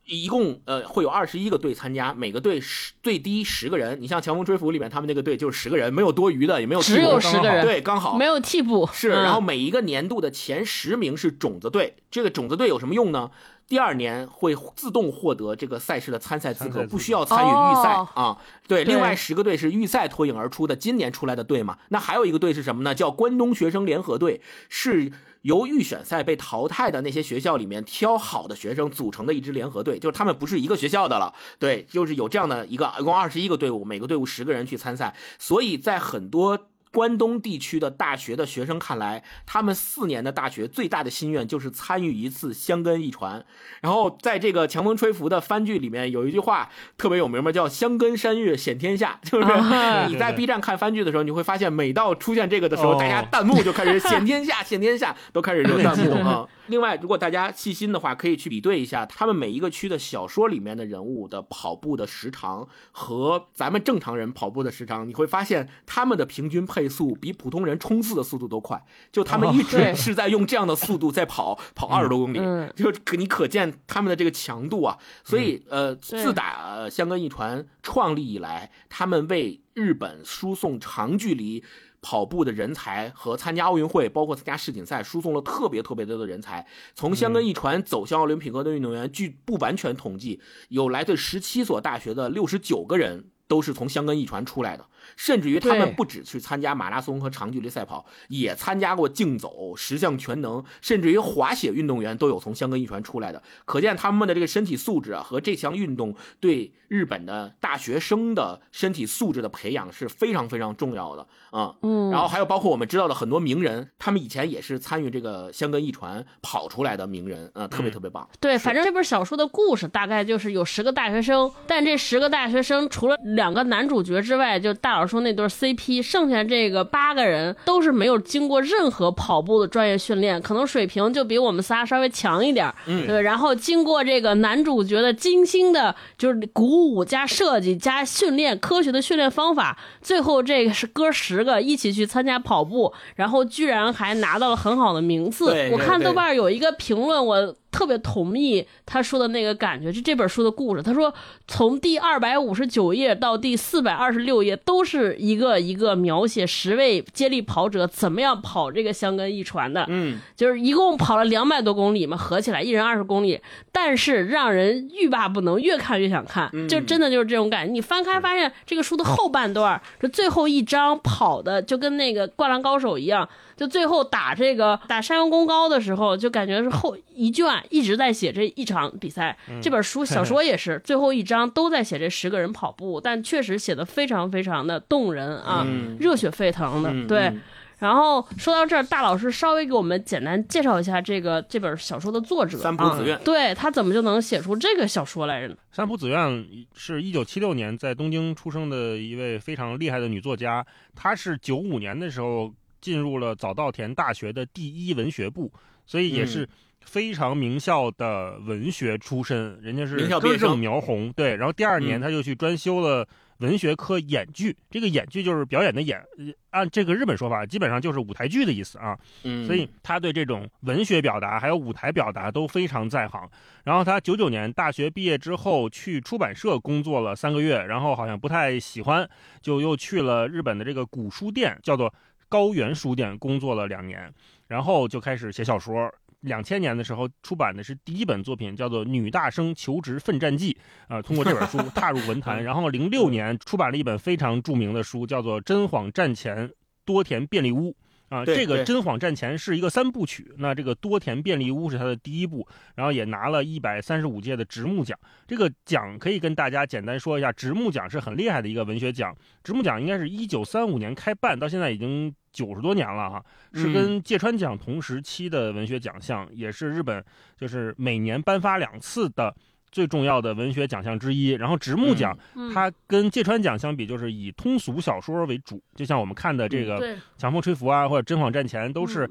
一共呃会有二十一个队参加，每个队十最低十个人。你像《强风吹拂》里面他们那个队就是十个人，没有多余的，也没有替补只有十个人，对，刚好没有替补。是，嗯然后每一个年度的前十名是种子队，这个种子队有什么用呢？第二年会自动获得这个赛事的参赛资格，资格不需要参与预赛、哦啊。对，对另外十个队是预赛脱颖而出的，今年出来的队嘛。那还有一个队是什么呢？叫关东学生联合队，是由预选赛被淘汰的那些学校里面挑好的学生组成的一支联合队，就是他们不是一个学校的了。对，就是有这样的一个，一共二十一个队伍，每个队伍十个人去参赛，所以在很多。关东地区的大学的学生看来，他们四年的大学最大的心愿就是参与一次香根一传。然后在这个强风吹拂的番剧里面有一句话特别有名嘛，叫“香根山月显天下”，就是啊你在 B 站看番剧的时候，你会发现每到出现这个的时候，哦大家弹幕就开始“ 显天下，显天下”，都开始留弹幕啊。另外，如果大家细心的话，可以去比对一下他们每一个区的小说里面的人物的跑步的时长和咱们正常人跑步的时长，你会发现他们的平均配速比普通人冲刺的速度都快。就他们一直是在用这样的速度在跑，跑二十多公里，嗯就可你可见他们的这个强度啊。所以呃，自打呃香根一传创立以来，他们为日本输送长距离。跑步的人才和参加奥运会，包括参加世锦赛，输送了特别特别多的人才。从香根一传走向奥林匹克的运动员，据不完全统计，有来自十七所大学的六十九个人都是从香根一传出来的。甚至于他们不只去参加马拉松和长距离赛跑，也参加过竞走、十项全能，甚至于滑雪运动员都有从香根一传出来的。可见他们的这个身体素质啊，和这项运动对日本的大学生的身体素质的培养是非常非常重要的啊。嗯，然后还有包括我们知道的很多名人，他们以前也是参与这个香根一传跑出来的名人，啊，特别特别棒。对，反正这本小说的故事大概就是有十个大学生，但这十个大学生除了两个男主角之外，就大老师说那对 CP，剩下这个八个人都是没有经过任何跑步的专业训练，可能水平就比我们仨稍微强一点儿，嗯对。然后经过这个男主角的精心的，就是鼓舞加设计加训练，科学的训练方法，最后这个是哥十个一起去参加跑步，然后居然还拿到了很好的名次。我看对对对豆瓣儿有一个评论，我特别同意他说的那个感觉，就这本书的故事。他说，从第二百五十九页到第四百二十六页，都是一个一个描写十位接力跑者怎么样跑这个香根一传的。嗯，就是一共跑了两百多公里嘛，合起来一人二十公里，但是让人欲罢不能，越看越想看，嗯就真的就是这种感觉。你翻开发现这个书的后半段，这最后一章跑的就跟那个《灌篮高手》一样，就最后打这个打山阳公高的时候，就感觉是后一卷一直在写这一场比赛。这本书小说也是 最后一章都在写这十个人跑步，但确实写的非常非常的动人啊，嗯热血沸腾的，嗯对。嗯然后说到这儿，大老师稍微给我们简单介绍一下这个这本小说的作者三浦子苑啊对他怎么就能写出这个小说来着呢？三浦子苑是一九七六年在东京出生的一位非常厉害的女作家，她是九五年的时候进入了早稻田大学的第一文学部，所以也嗯是非常名校的文学出身，人家是根正苗红。对，然后第二年他就去专修了。文学科演剧，这个演剧就是表演的演，呃按这个日本说法，基本上就是舞台剧的意思啊。嗯，所以他对这种文学表达还有舞台表达都非常在行。然后他九九年大学毕业之后去出版社工作了三个月，然后好像不太喜欢，就又去了日本的这个古书店，叫做高原书店工作了两年，然后就开始写小说。两千年的时候出版的是第一本作品，叫做《女大生求职奋战记》，啊、通过这本书踏入文坛。然后零六年出版了一本非常著名的书，叫做《真谎战前多田便利屋》。啊，对这个对真谎战前是一个三部曲，那这个多田便利屋是他的第一部，然后也拿了一百三十五届的直木奖。这个奖可以跟大家简单说一下，直木奖是很厉害的一个文学奖。直木奖应该是一九三五年开办，到现在已经九十多年了哈，是跟芥川奖同时期的文学奖项，也是日本就是每年颁发两次的最重要的文学奖项之一。然后直木奖，嗯，它跟芥川奖相比，就是以通俗小说为主，就像我们看的这个。强风吹拂啊，或者真谎战前都是嗯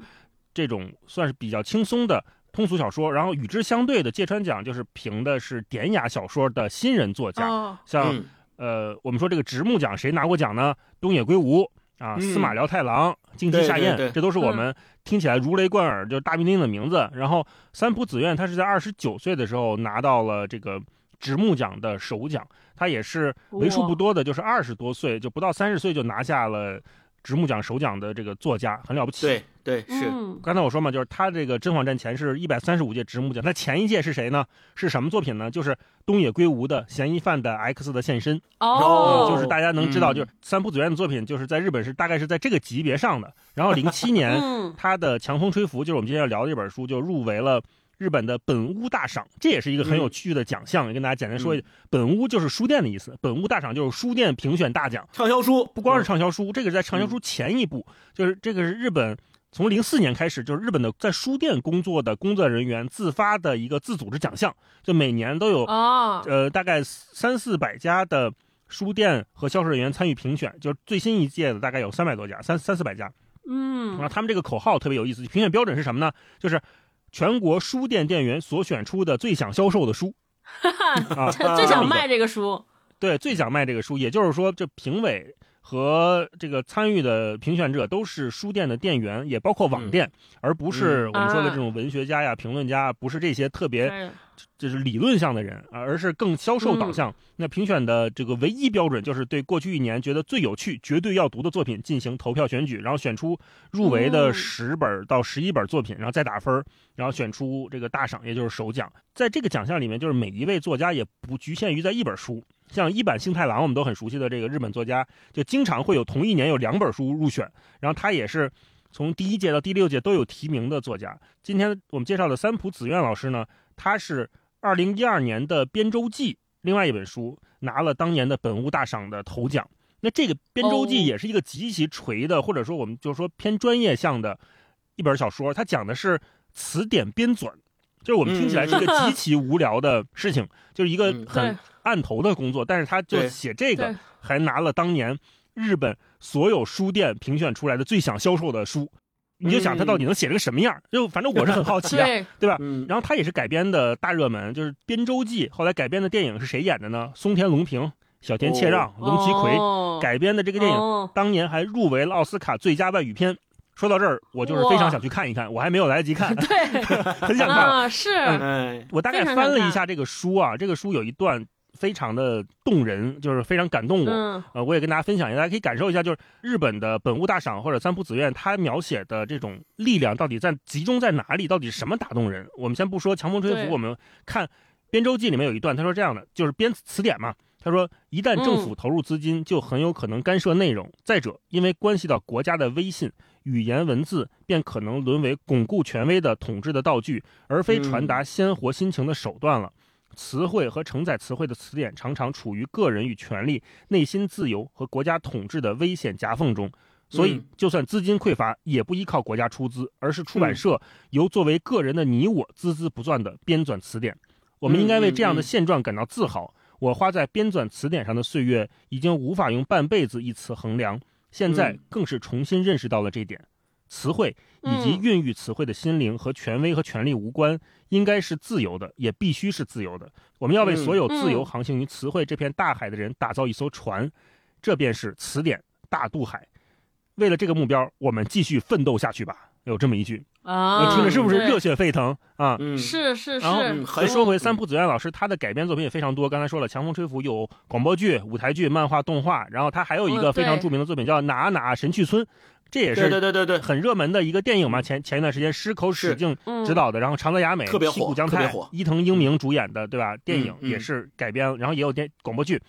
这种算是比较轻松的通俗小说。然后与之相对的芥川奖就是评的是典雅小说的新人作家，哦，像、嗯呃，我们说这个直木奖谁拿过奖呢？东野圭吾啊，嗯司马辽太郎、京崎夏彦，对对对。这都是我们听起来如雷贯耳，就是大名鼎鼎的名字。然后三浦紫苑，他是在二十九岁的时候拿到了这个直木奖的首奖，他也是为数不多的，就是二十多岁就不到三十岁就拿下了直木奖首奖的这个作家，很了不起。对对是，嗯，刚才我说嘛，就是他这个《甄嬛传》前是一百三十五届直木奖，那前一届是谁呢？是什么作品呢？就是东野圭吾的《嫌疑犯的 X 的现身》。哦，就是大家能知道，嗯就是三浦子苑的作品，就是在日本是大概是在这个级别上的。然后零七年，嗯，他的《强风吹拂》就是我们今天要聊的这本书，就入围了日本的本屋大赏，这也是一个很有趣的奖项。也跟大家简单说一下，本屋就是书店的意思，本屋大赏就是书店评选大奖。畅销书不光是畅销书，这个是在畅销书前一步，就是这个是日本从零四年开始，就是日本的在书店工作的工作人员自发的一个自组织奖项，就每年都有哦，呃大概三四百家的书店和销售人员参与评选，就是最新一届的大概有三百多家，三三四百家。嗯然后他们这个口号特别有意思，评选标准是什么呢？就是全国书店店员所选出的最想销售的书。啊，最想卖这个书，对，最想卖这个书，也就是说，这评委和这个参与的评选者都是书店的店员，也包括网店，而不是我们说的这种文学家呀、评论家，不是这些特别对就是理论向的人，啊而是更销售导向。那评选的这个唯一标准就是对过去一年觉得最有趣、绝对要读的作品进行投票选举，然后选出入围的嗯十本到十一本作品，然后再打分，然后选出这个大赏，也就是首奖。在这个奖项里面，就是每一位作家也不局限于在一本书。像一坂幸太郎，我们都很熟悉的这个日本作家，就经常会有同一年有两本书入选，然后他也是从第一届到第六届都有提名的作家。今天我们介绍的三浦紫苑老师呢，他是二零一二年的《编舟记》另外一本书拿了当年的本屋大赏的头奖。那这个《编舟记哦》也是一个极其锤的，或者说我们就说偏专业向的一本小说，它讲的是词典编纂。就是我们听起来是一个 极其无聊的事情，就是一个嗯很对案头的工作，但是他就写这个，还拿了当年日本所有书店评选出来的最想销售的书。你就想他到底能写成什么样？就反正我是很好奇啊，对，对吧？嗯，然后他也是改编的大热门，就是《编舟记》。后来改编的电影是谁演的呢？松田龙平、小田切让、龙崎葵哦改编的这个电影，哦当年还入围了奥斯卡最佳外语片。说到这儿，我就是非常想去看一看，我还没有来得及看，对 很想看。啊，是嗯，我大概翻了一下这个书啊，这个书有一段非常的动人，就是非常感动我。嗯呃，我也跟大家分享一下，大家可以感受一下，就是日本的本物大赏或者三浦子苑，它描写的这种力量到底在集中在哪里？到底什么打动人？我们先不说强风吹拂，我们看《编舟记》里面有一段，他说这样的，就是编词典嘛。他说，一旦政府投入资金，就很有可能干涉内容。再者，因为关系到国家的威信，语言文字便可能沦为巩固权威的统治的道具，而非传达鲜活心情的手段了。词汇和承载词汇的词典常常处于个人与权力、内心自由和国家统治的危险夹缝中，所以嗯就算资金匮乏，也不依靠国家出资，而是出版社由作为个人的你我孜孜不倦地编纂词典。我们应该为这样的现状感到自豪。我花在编纂词典上的岁月，已经无法用半辈子一词衡量，现在嗯更是重新认识到了这点。词汇以及嗯孕育词汇的心灵和权威和权力无关，应该是自由的，也必须是自由的。我们要为嗯所有自由嗯航行于词汇这片大海的人打造一艘船，这便是词典大渡海。为了这个目标，我们继续奋斗下去吧。有这么一句，啊，我听着是不是热血沸腾啊？是，是是然后再说回三浦紫苑老师，他的改编作品也非常多。刚才说了，《强风吹拂》有广播剧、舞台剧、漫画、动画，然后他还有一个嗯非常著名的作品叫《哪哪神去村》，这也是对对对对，很热门的一个电影嘛。前前一段时间矢口史是敬嗯执导的，然后长泽雅美、特别火西谷将太特别火、伊藤英明主演的，对吧？电影嗯也是改编，然后也有电广播剧。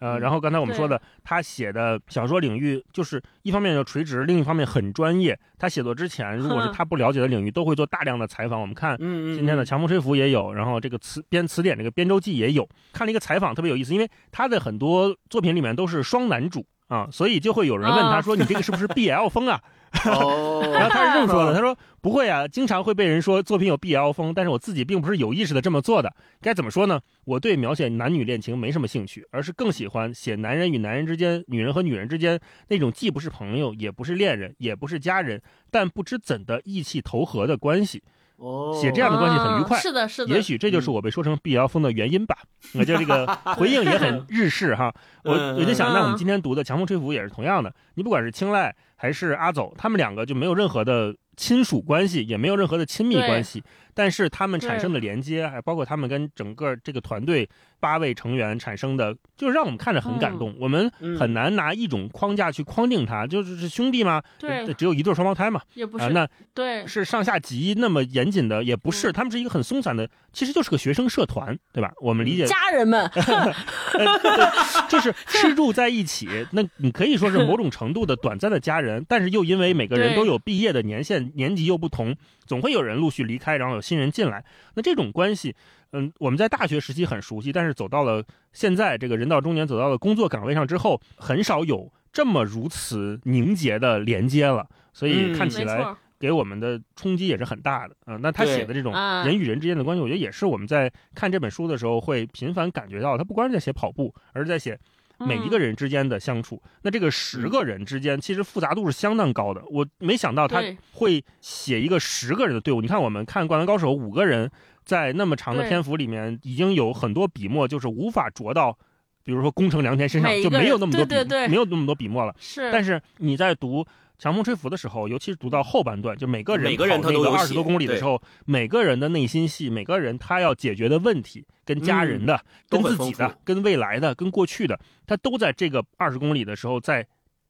呃，嗯然后刚才我们说的，他写的小说领域就是一方面要垂直，另一方面很专业。他写作之前，如果是 他不了解的领域，都会做大量的采访。我们看嗯嗯，今天的《强风吹拂》也有，然后这个词编词典这个编舟记也有。看了一个采访，特别有意思，因为他的很多作品里面都是双男主啊，所以就会有人问他啊说：“你这个是不是 BL 风啊？”哦，然后他是这么说的：“ 他说不会啊，经常会被人说作品有 BL 风，但是我自己并不是有意识的这么做的。该怎么说呢？我对描写男女恋情没什么兴趣，而是更喜欢写男人与男人之间、女人和女人之间那种既不是朋友，也不是恋人，也不是家人，但不知怎的意气投合的关系。哦，写这样的关系很愉快啊是的，是的，也许这就是我被说成碧瑶风的原因吧。我觉得这个 回应也很日式哈。我嗯我就想，那我们嗯今天读的《强风吹拂》也是同样的。你不管是青睐还是阿走，他们两个就没有任何的亲属关系，也没有任何的亲密关系，但是他们产生的连接，还包括他们跟整个这个团队八位成员产生的，就是让我们看着很感动。我们嗯很难拿一种框架去框定他，就是是兄弟吗？对只有一对双胞胎嘛。啊，也不是，那对，是上下级那么严谨的，也不是，嗯他们是一个很松散的，其实就是个学生社团，对吧？我们理解家人们，就是吃住在一起，那你可以说是某种程度的短暂的家人，但是又因为每个人都有毕业的年限，年级又不同，总会有人陆续离开，然后有新人进来。那这种关系，嗯，我们在大学时期很熟悉，但是走到了现在这个人到中年，走到了工作岗位上之后，很少有这么如此凝结的连接了。所以嗯看起来给我们的冲击也是很大的嗯、那他写的这种啊人与人之间的关系，我觉得也是我们在看这本书的时候会频繁感觉到，他不光是在写跑步，而是在写每一个嗯人之间的相处。那这个十个人之间，其实复杂度是相当高的。我没想到他会写一个十个人的队伍。你看，我们看《灌篮高手》，五个人在那么长的篇幅里面，已经有很多笔墨就是无法着到，比如说宫城良田身上就没有那么多笔，对对对没有那么多笔墨了。是，但是你在读《强风吹拂》的时候，尤其是读到后半段，就每个人每个人他都有写二十多公里的时候，每个人的内心戏，每个人他要解决的问题，跟家人的、嗯跟自己的跟未来的、跟过去的，他都在这个二十公里的时候在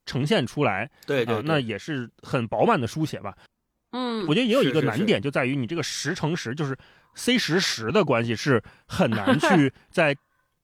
呈现出来。对对啊，那也是很饱满的书写吧。嗯，我觉得也有一是是是个难点，就在于你这个十乘十，就是 C 十十的关系是很难 去在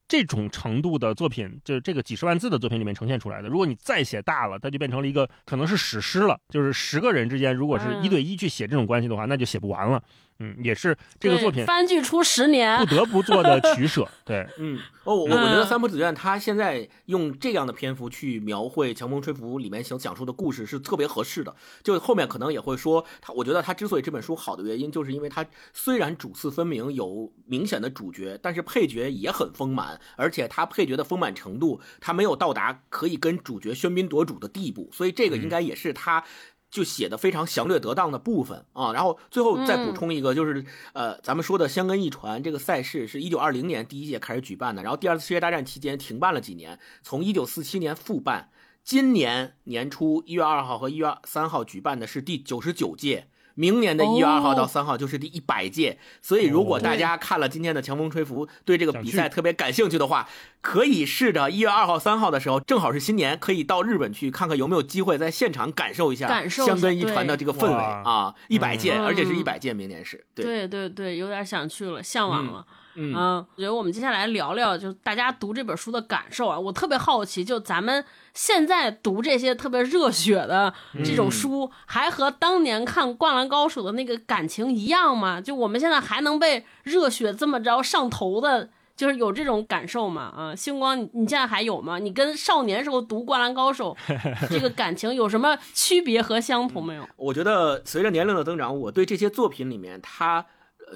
这种程度的作品，就是这个几十万字的作品里面呈现出来的。如果你再写大了，它就变成了一个可能是史诗了，就是十个人之间，如果是一对一去写这种关系的话，那就写不完了。嗯，也是这个作品番剧出十年不，得不做的取舍。对，嗯，哦，我我觉得嗯三浦子苑他现在用这样的篇幅去描绘《强风吹拂》里面想讲述的故事是特别合适的。就后面可能也会说他，我觉得他之所以这本书好的原因，就是因为他虽然主次分明，有明显的主角，但是配角也很丰满，而且他配角的丰满程度，他没有到达可以跟主角喧宾夺主的地步，所以这个应该也是他。就写的非常详略得当的部分啊，然后最后再补充一个，就是、呃，咱们说的香根一传这个赛事是一九二零年第一届开始举办的，然后第二次世界大战期间停办了几年，从一九四七年复办，今年年初一月二号和一月三号举办的是第九十九届。明年的一月二号到三号就是第一百届，所以如果大家看了今天的强风吹拂，对这个比赛特别感兴趣的话，可以试着一月二号、三号的时候，正好是新年，可以到日本去看看有没有机会在现场感受一下香根一传的这个氛围啊！一百届，嗯而且是一百届，明年是对，对对对，有点想去了，向往了。嗯嗯，我觉得我们接下来聊聊，就大家读这本书的感受啊。我特别好奇，就咱们现在读这些特别热血的这种书，还和当年看《灌篮高手》的那个感情一样吗？就我们现在还能被热血这么着上头的，就是有这种感受吗？啊，星光，你你现在还有吗？你跟少年时候读《灌篮高手》这个感情有什么区别和相同没有？我觉得随着年龄的增长，我对这些作品里面它呃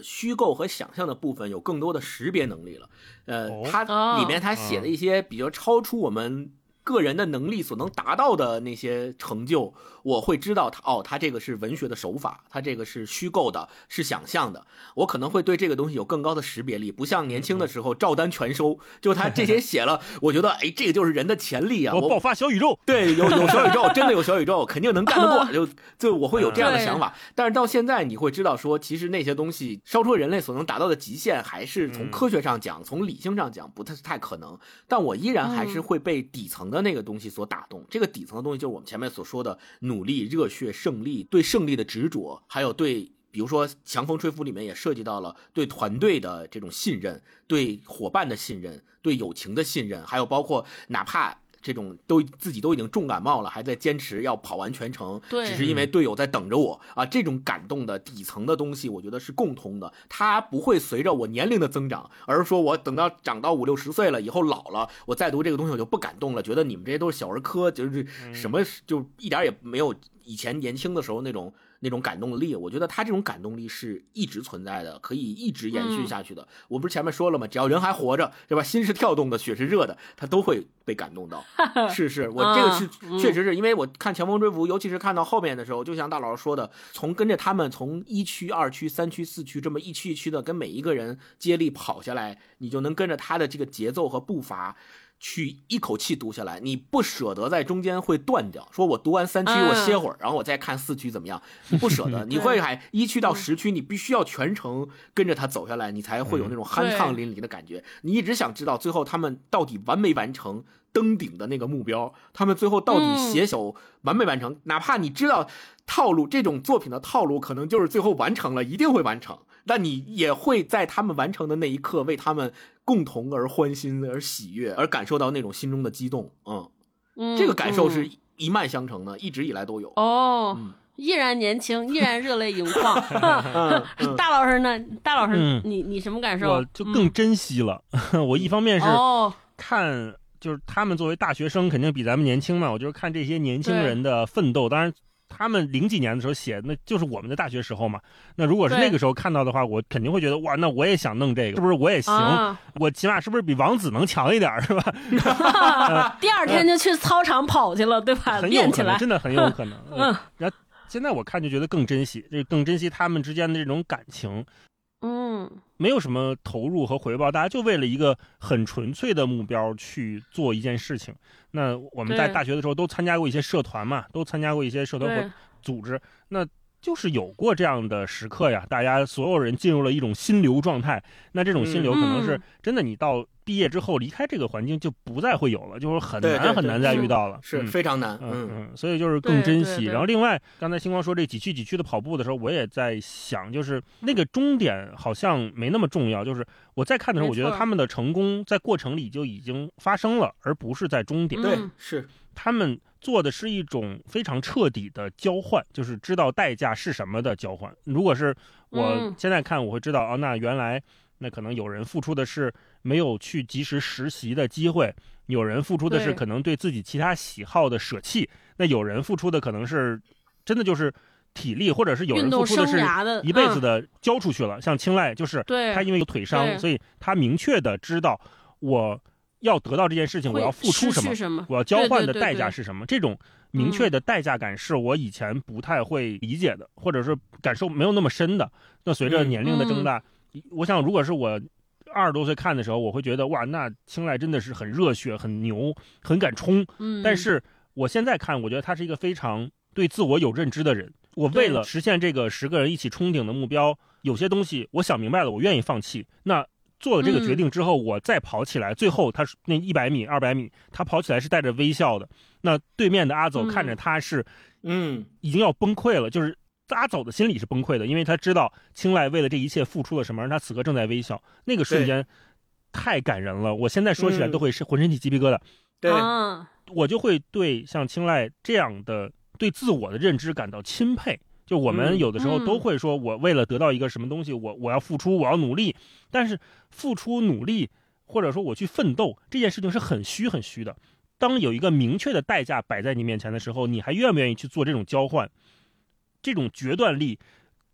虚构和想象的部分有更多的识别能力了。呃哦，它里面它写的一些比较超出我们个人的能力所能达到的那些成就，我会知道他哦，他这个是文学的手法，他这个是虚构的，是想象的。我可能会对这个东西有更高的识别力，不像年轻的时候照单全收，就他这些写了，我觉得哎，这个就是人的潜力啊，我爆发小宇宙。对，有有小宇宙，真的有小宇宙，肯定能干得过，就就我会有这样的想法。但是到现在，你会知道说，其实那些东西超出人类所能达到的极限，还是从嗯科学上讲，从理性上讲，不太太可能。但我依然还是嗯会被底层那个东西所打动。这个底层的东西，就是我们前面所说的努力、热血、胜利，对胜利的执着，还有对。比如说《强风吹拂》里面也涉及到了对团队的这种信任、对伙伴的信任、对友情的信任，还有包括哪怕这种都自己都已经重感冒了，还在坚持要跑完全程，对只是因为队友在等着我。啊，这种感动的底层的东西，我觉得是共通的，它不会随着我年龄的增长，而是说我等到长到五六十岁了以后老了，我再读这个东西我就不感动了，觉得你们这些都是小儿科，就是什么就一点也没有以前年轻的时候那种那种感动力，我觉得他这种感动力是一直存在的，可以一直延续下去的。我不是前面说了吗？只要人还活着，对吧？心是跳动的，血是热的，他都会被感动到。是是，我这个是、嗯确实是因为我看《强风追捕》，尤其是看到后面的时候，就像大老师说的，从跟着他们从一区、二区、三区、四区这么一区一区的跟每一个人接力跑下来，你就能跟着他的这个节奏和步伐。去一口气读下来，你不舍得在中间会断掉。说我读完三区，嗯我歇会儿，然后我再看四区怎么样？你不舍得，你会还一区到十区，你必须要全程跟着他走下来，你才会有那种酣畅淋漓的感觉。你一直想知道最后他们到底完没完成登顶的那个目标，他们最后到底嗯携手完没完成？哪怕你知道套路，这种作品的套路可能就是最后完成了，一定会完成。但你也会在他们完成的那一刻，为他们共同而欢欣、而喜悦，而感受到那种心中的激动。嗯，嗯这个感受嗯是一脉相承的，一直以来都有。哦嗯，依然年轻，依然热泪盈眶。大老师呢？大老师，嗯你你什么感受？我就更珍惜了。我一方面是哦，看，就是他们作为大学生，肯定比咱们年轻嘛。我就是看这些年轻人的奋斗。当然，他们零几年的时候写，那就是我们的大学时候嘛。那如果是那个时候看到的话，我肯定会觉得哇，那我也想弄这个，是 不是我也行？啊，我起码是不是比王子能强一点，是吧？第二天就去操场跑去了，对吧？很有可能，练起来。真的很有可能。嗯然后现在我看就觉得更珍惜，这更珍惜他们之间的这种感情。嗯，没有什么投入和回报，大家就为了一个很纯粹的目标去做一件事情。那我们在大学的时候都参加过一些社团嘛，都参加过一些社团和，组织，那就是有过这样的时刻呀。大家所有人进入了一种心流状态，那这种心流可能是嗯真的，你到毕业之后离开这个环境就不再会有了，就是很难很难再遇到了。是嗯非常难。嗯嗯嗯，所以就是更珍惜。然后另外，刚才星光说这几区几区的跑步的时候，我也在想，就是那个终点好像没那么重要。就是我在看的时候，我觉得他们的成功在过程里就已经发生了，而不是在终点。嗯对，是他们做的是一种非常彻底的交换，就是知道代价是什么的交换。如果是我嗯现在看，我会知道哦，那原来那可能有人付出的是没有去及时实习的机会，有人付出的是可能对自己其他喜好的舍弃，那有人付出的可能是真的就是体力，或者是有人付出的是一辈子嗯的交出去了。像青睐就是他因为有腿伤，所以他明确的知道我要得到这件事情，我要付出什么。什么？我要交换的代价是什么？这种明确的代价感是我以前不太会理解的，或者是感受没有那么深的。那随着嗯年龄的增大，我想如果是我二十多岁看的时候，我会觉得哇，那青睐真的是很热血、很牛、很敢冲。嗯，但是我现在看，我觉得他是一个非常对自我有认知的人。我为了实现这个十个人一起冲顶的目标，有些东西我想明白了，我愿意放弃。那做了这个决定之后，我再跑起来，最后他是那一百米、二百米，他跑起来是带着微笑的。那对面的阿走嗯看着他是嗯已经要崩溃了，就是阿走的心里是崩溃的，因为他知道青睐为了这一切付出了什么，而他此刻正在微笑，那个瞬间太感人了。我现在说起来嗯都会是浑身起鸡皮疙瘩。对，啊，我就会对像青睐这样的对自我的认知感到钦佩。就我们嗯有的时候嗯都会说，我为了得到一个什么东西，我我要付出，我要努力。但是付出努力，或者说我去奋斗这件事情是很虚很虚的。当有一个明确的代价摆在你面前的时候，你还愿不愿意去做这种交换？这种决断力，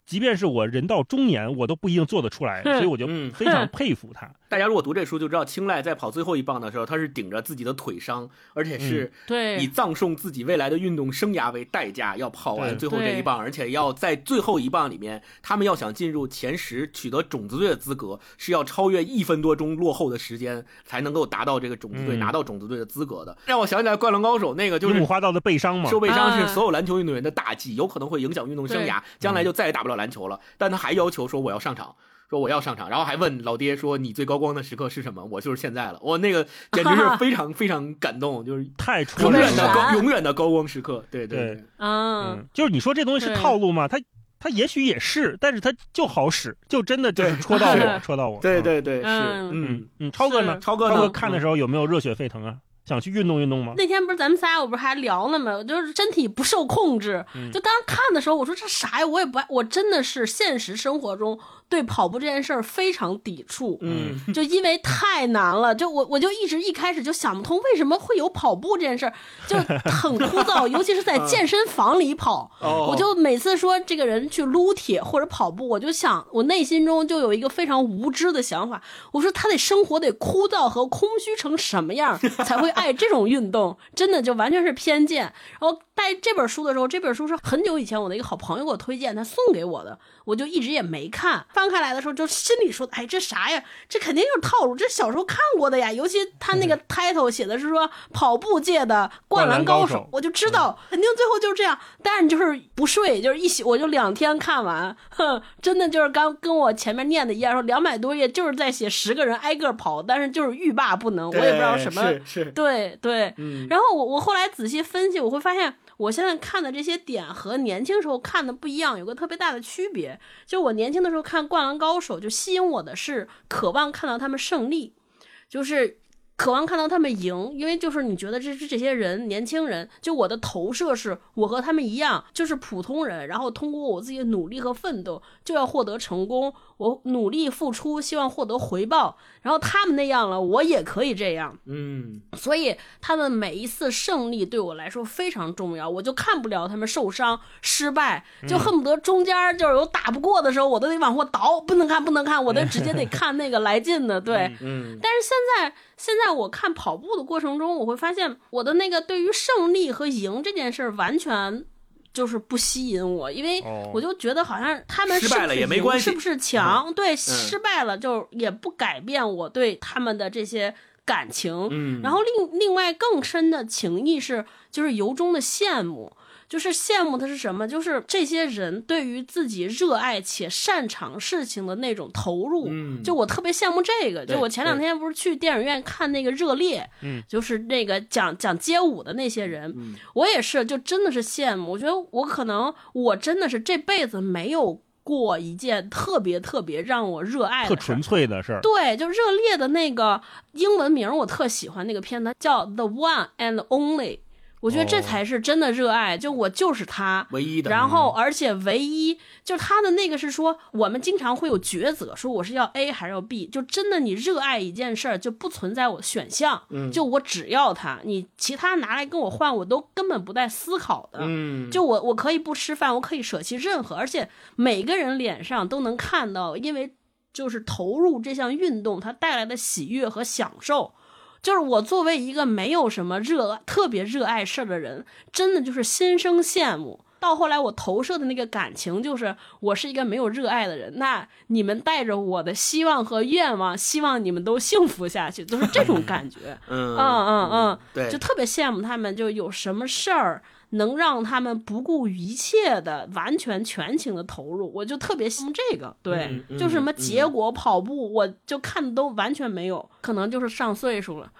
即便是我人到中年，我都不一定做得出来。所以我就嗯非常佩服他。大家如果读这书就知道，青睐在跑最后一棒的时候，他是顶着自己的腿伤，而且是以，葬送自己未来的运动生涯为代价，要跑完最后这一棒，而且要在最后一棒里面，他们要想进入前十，取得种子队的资格，是要超越一分多钟落后的时间，才能够达到这个种子队、嗯拿到种子队的资格的。让我想起来《灌篮高手》那个，就是五花道的背伤嘛，受背伤是啊所有篮球运动员的大忌，有可能会影响运动生涯，将来就再也打不了篮球了。但他还要求说我要上场。说我要上场，然后还问老爹说：“你最高光的时刻是什么？”我就是现在了。我那个简直是 非常非常感动，就是太戳永远的高。永远的高光时刻。对对嗯，嗯，就是你说这东西是套路吗？他。他也许也是，但是他就好使，就真的就是对戳到我，戳到我。对嗯对对是，嗯嗯超哥呢？超哥？超哥看的时候有没有热血沸腾啊？想去运动运动吗？那天不是咱们仨，我不是还聊了吗？就是身体不受控制。嗯就刚看的时候，我说这啥呀？我也不爱，我真的是现实生活中对跑步这件事儿非常抵触，嗯，就因为太难了，就我我就一直一开始就想不通为什么会有跑步这件事儿，就很枯燥，尤其是在健身房里跑。哦，我就每次说这个人去撸铁或者跑步，我就想，我内心中就有一个非常无知的想法，我说他得生活得枯燥和空虚成什么样才会爱这种运动？真的就完全是偏见。然后带这本书的时候，这本书是很久以前我的一个好朋友给我推荐，他送给我的，我就一直也没看。翻开来的时候，就心里说，哎，这啥呀？这肯定就是套路，这小时候看过的呀。尤其他那个 title 写的是说跑步界的灌篮高手我就知道肯定最后就是这样。但是就是不睡，就是一宿我就两天看完，哼，真的就是刚跟我前面念的一样，说两百多页就是在写十个人挨个跑，但是就是欲罢不能，我也不知道什么。是是，对对，嗯，然后我我后来仔细分析，我会发现我现在看的这些点和年轻时候看的不一样，有个特别大的区别。就我年轻的时候看《灌篮高手》，就吸引我的是渴望看到他们胜利，就是。渴望看到他们赢，因为就是你觉得这是这些人年轻人，就我的投射是我和他们一样，就是普通人，然后通过我自己的努力和奋斗就要获得成功，我努力付出，希望获得回报，然后他们那样了，我也可以这样。嗯，所以他们每一次胜利对我来说非常重要，我就看不了他们受伤、失败，就恨不得中间就是有打不过的时候，我都得往后倒，不能看，不能看，我都直接得 看那个来劲的。对，嗯，但是现在现在我看跑步的过程中，我会发现我的那个对于胜利和赢这件事儿完全。就是不吸引我，因为哦我就觉得好像他们失败了也没关系是不是强？对，失败了就也不改变我对他们的这些感情。嗯，然后另另外更深的情谊是，就是由衷的羡慕，就是羡慕的是什么？就是这些人对于自己热爱且擅长事情的那种投入。嗯就我特别羡慕这个。就我前两天不是去电影院看那个《热烈》，嗯，就是那个讲讲街舞的那些人，嗯我也是，就真的是羡慕。我觉得我可能我真的是这辈子没有过一件特别特别让我热爱特纯粹的事儿。对，就热烈的那个英文名，我特喜欢那个片子，叫《The One and Only》。我觉得这哦才是真的热爱，就我就是他，唯一的，然后而且唯一就是他的那个是说，我们经常会有抉择，说我是要 A 还是要 B，就真的你热爱一件事儿就不存在我选项，嗯就我只要它，你其他拿来跟我换，我都根本不带思考的。嗯，就我我可以不吃饭，我可以舍弃任何，而且每个人脸上都能看到，因为就是投入这项运动它带来的喜悦和享受。就是我作为一个没有什么热特别热爱事儿的人，真的就是心生羡慕。到后来，我投射的那个感情就是，我是一个没有热爱的人。那你们带着我的希望和愿望，希望你们都幸福下去，都是这种感觉。嗯嗯嗯嗯，对，就特别羡慕他们，就有什么事儿能让他们不顾一切的、完全全情的投入，我就特别羡慕这个。对，就什么嗯结果跑步，我就看的都完全没有，可能就是上岁数了。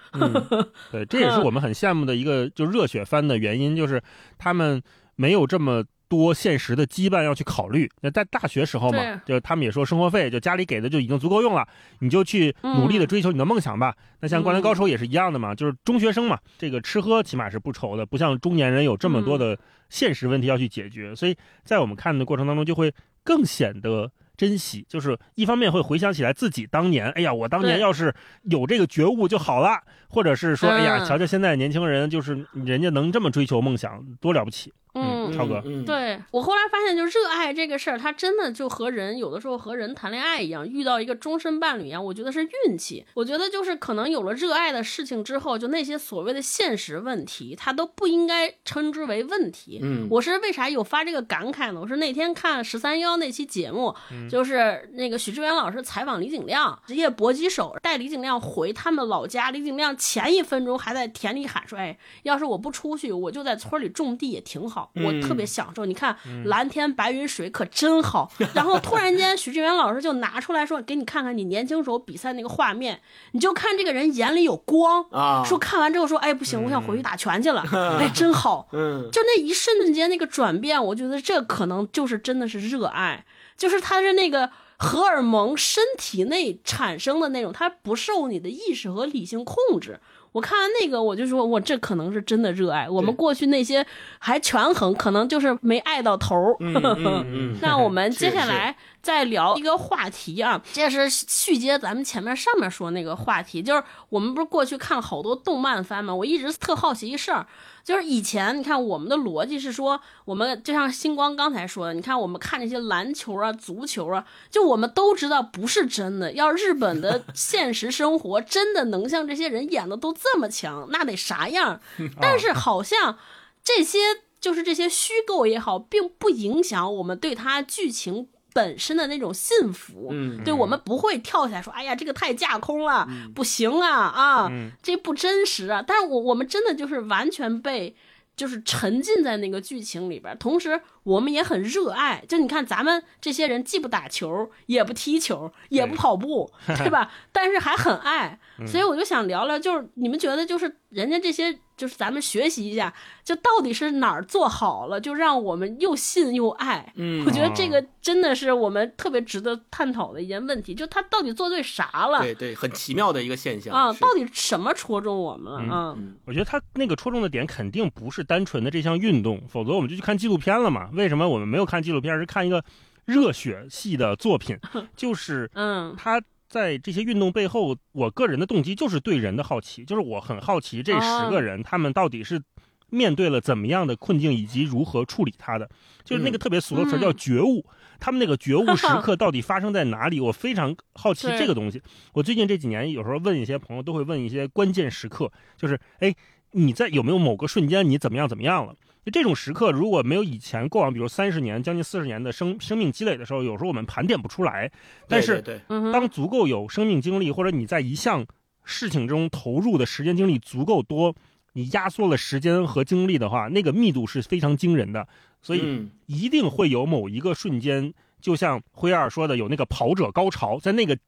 对，这也是我们很羡慕的一个就热血番的原因，就是他们没有这么多现实的羁绊要去考虑。那在大学时候嘛对，就他们也说生活费就家里给的就已经足够用了，你就去努力的追求你的梦想吧。那像《灌篮高手》也是一样的嘛，就是中学生嘛，这个吃喝起码是不愁的，不像中年人有这么多的现实问题要去解决，所以在我们看的过程当中就会更显得。珍惜，就是一方面会回想起来自己当年，哎呀，我当年要是有这个觉悟就好了，或者是说，哎呀，嗯瞧瞧现在年轻人，就是人家能这么追求梦想，多了不起。嗯超哥嗯，对我后来发现，就热爱这个事儿，它真的就和人有的时候和人谈恋爱一样，遇到一个终身伴侣一样，我觉得是运气。我觉得就是可能有了热爱的事情之后，就那些所谓的现实问题，它都不应该称之为问题。嗯我是为啥有发这个感慨呢？我是那天看十三幺那期节目，嗯就是那个许志远老师采访李景亮，职业搏击手带李景亮回他们老家。李景亮前一分钟还在田里喊说：“哎，要是我不出去，我就在村里种地也挺好，我嗯特别享受。你看蓝天白云水可真好。”然后突然间，许志远老师就拿出来说：“给你看看你年轻时候比赛那个画面，你就看这个人眼里有光。”啊，说看完之后说：“哎，不行，我想回去打拳去了。哎，真好。嗯就那一瞬间那个转变，我觉得这可能就是真的是热爱，就是他是那个荷尔蒙身体内产生的那种，它不受你的意识和理性控制。我看完那个，我就说，我这可能是真的热爱。我们过去那些还权衡，可能就是没爱到头儿。嗯嗯嗯，那我们接下来再聊一个话题啊，这是续接咱们前面上面说那个话题，就是我们不是过去看好多动漫番吗？我一直特好奇一事儿，就是以前你看我们的逻辑是说，我们就像星光刚才说的，你看我们看那些篮球啊、足球啊，就我们都知道不是真的。要日本的现实生活真的能像这些人演的都这么强，那得啥样？但是好像这些就是这些虚构也好，并不影响我们对它剧情。本身的那种信服，嗯对我们不会跳起来说，哎呀，这个太架空了，不行啊啊，嗯。这不真实啊。但是我我们真的就是完全被就是沉浸在那个剧情里边儿，同时我们也很热爱。就你看咱们这些人既不打球，也不踢球，也不跑步，对吧？但是还很爱，嗯所以我就想聊聊，就是你们觉得就是人家这些。就是咱们学习一下，就到底是哪儿做好了，就让我们又信又爱。嗯我觉得这个真的是我们特别值得探讨的一件问题，就他到底做对啥了对对，很奇妙的一个现象啊？到底什么戳中我们了嗯啊？嗯我觉得他那个戳中的点肯定不是单纯的这项运动，否则我们就去看纪录片了嘛。为什么我们没有看纪录片，而是看一个热血系的作品？就是嗯他在这些运动背后，我个人的动机就是对人的好奇，就是我很好奇这哦十个人他们到底是面对了怎么样的困境，以及如何处理他的。就是那个嗯特别俗的词叫觉悟，他们那个觉悟时刻 到底发生在哪里？我非常好奇这个东西。我最近这几年有时候问一些朋友，都会问一些关键时刻，就是哎，你在有没有某个瞬间你怎么样怎么样了？就这种时刻，如果没有以前过往，比如三十年、将近四十年的生生命积累的时候，有时候我们盘点不出来。但是当足够有生命经历，或者你在一项事情中投入的时间精力足够多，你压缩了时间和精力的话，那个密度是非常惊人的。所以嗯一定会有某一个瞬间，就像辉二说的，有那个跑者高潮，在那个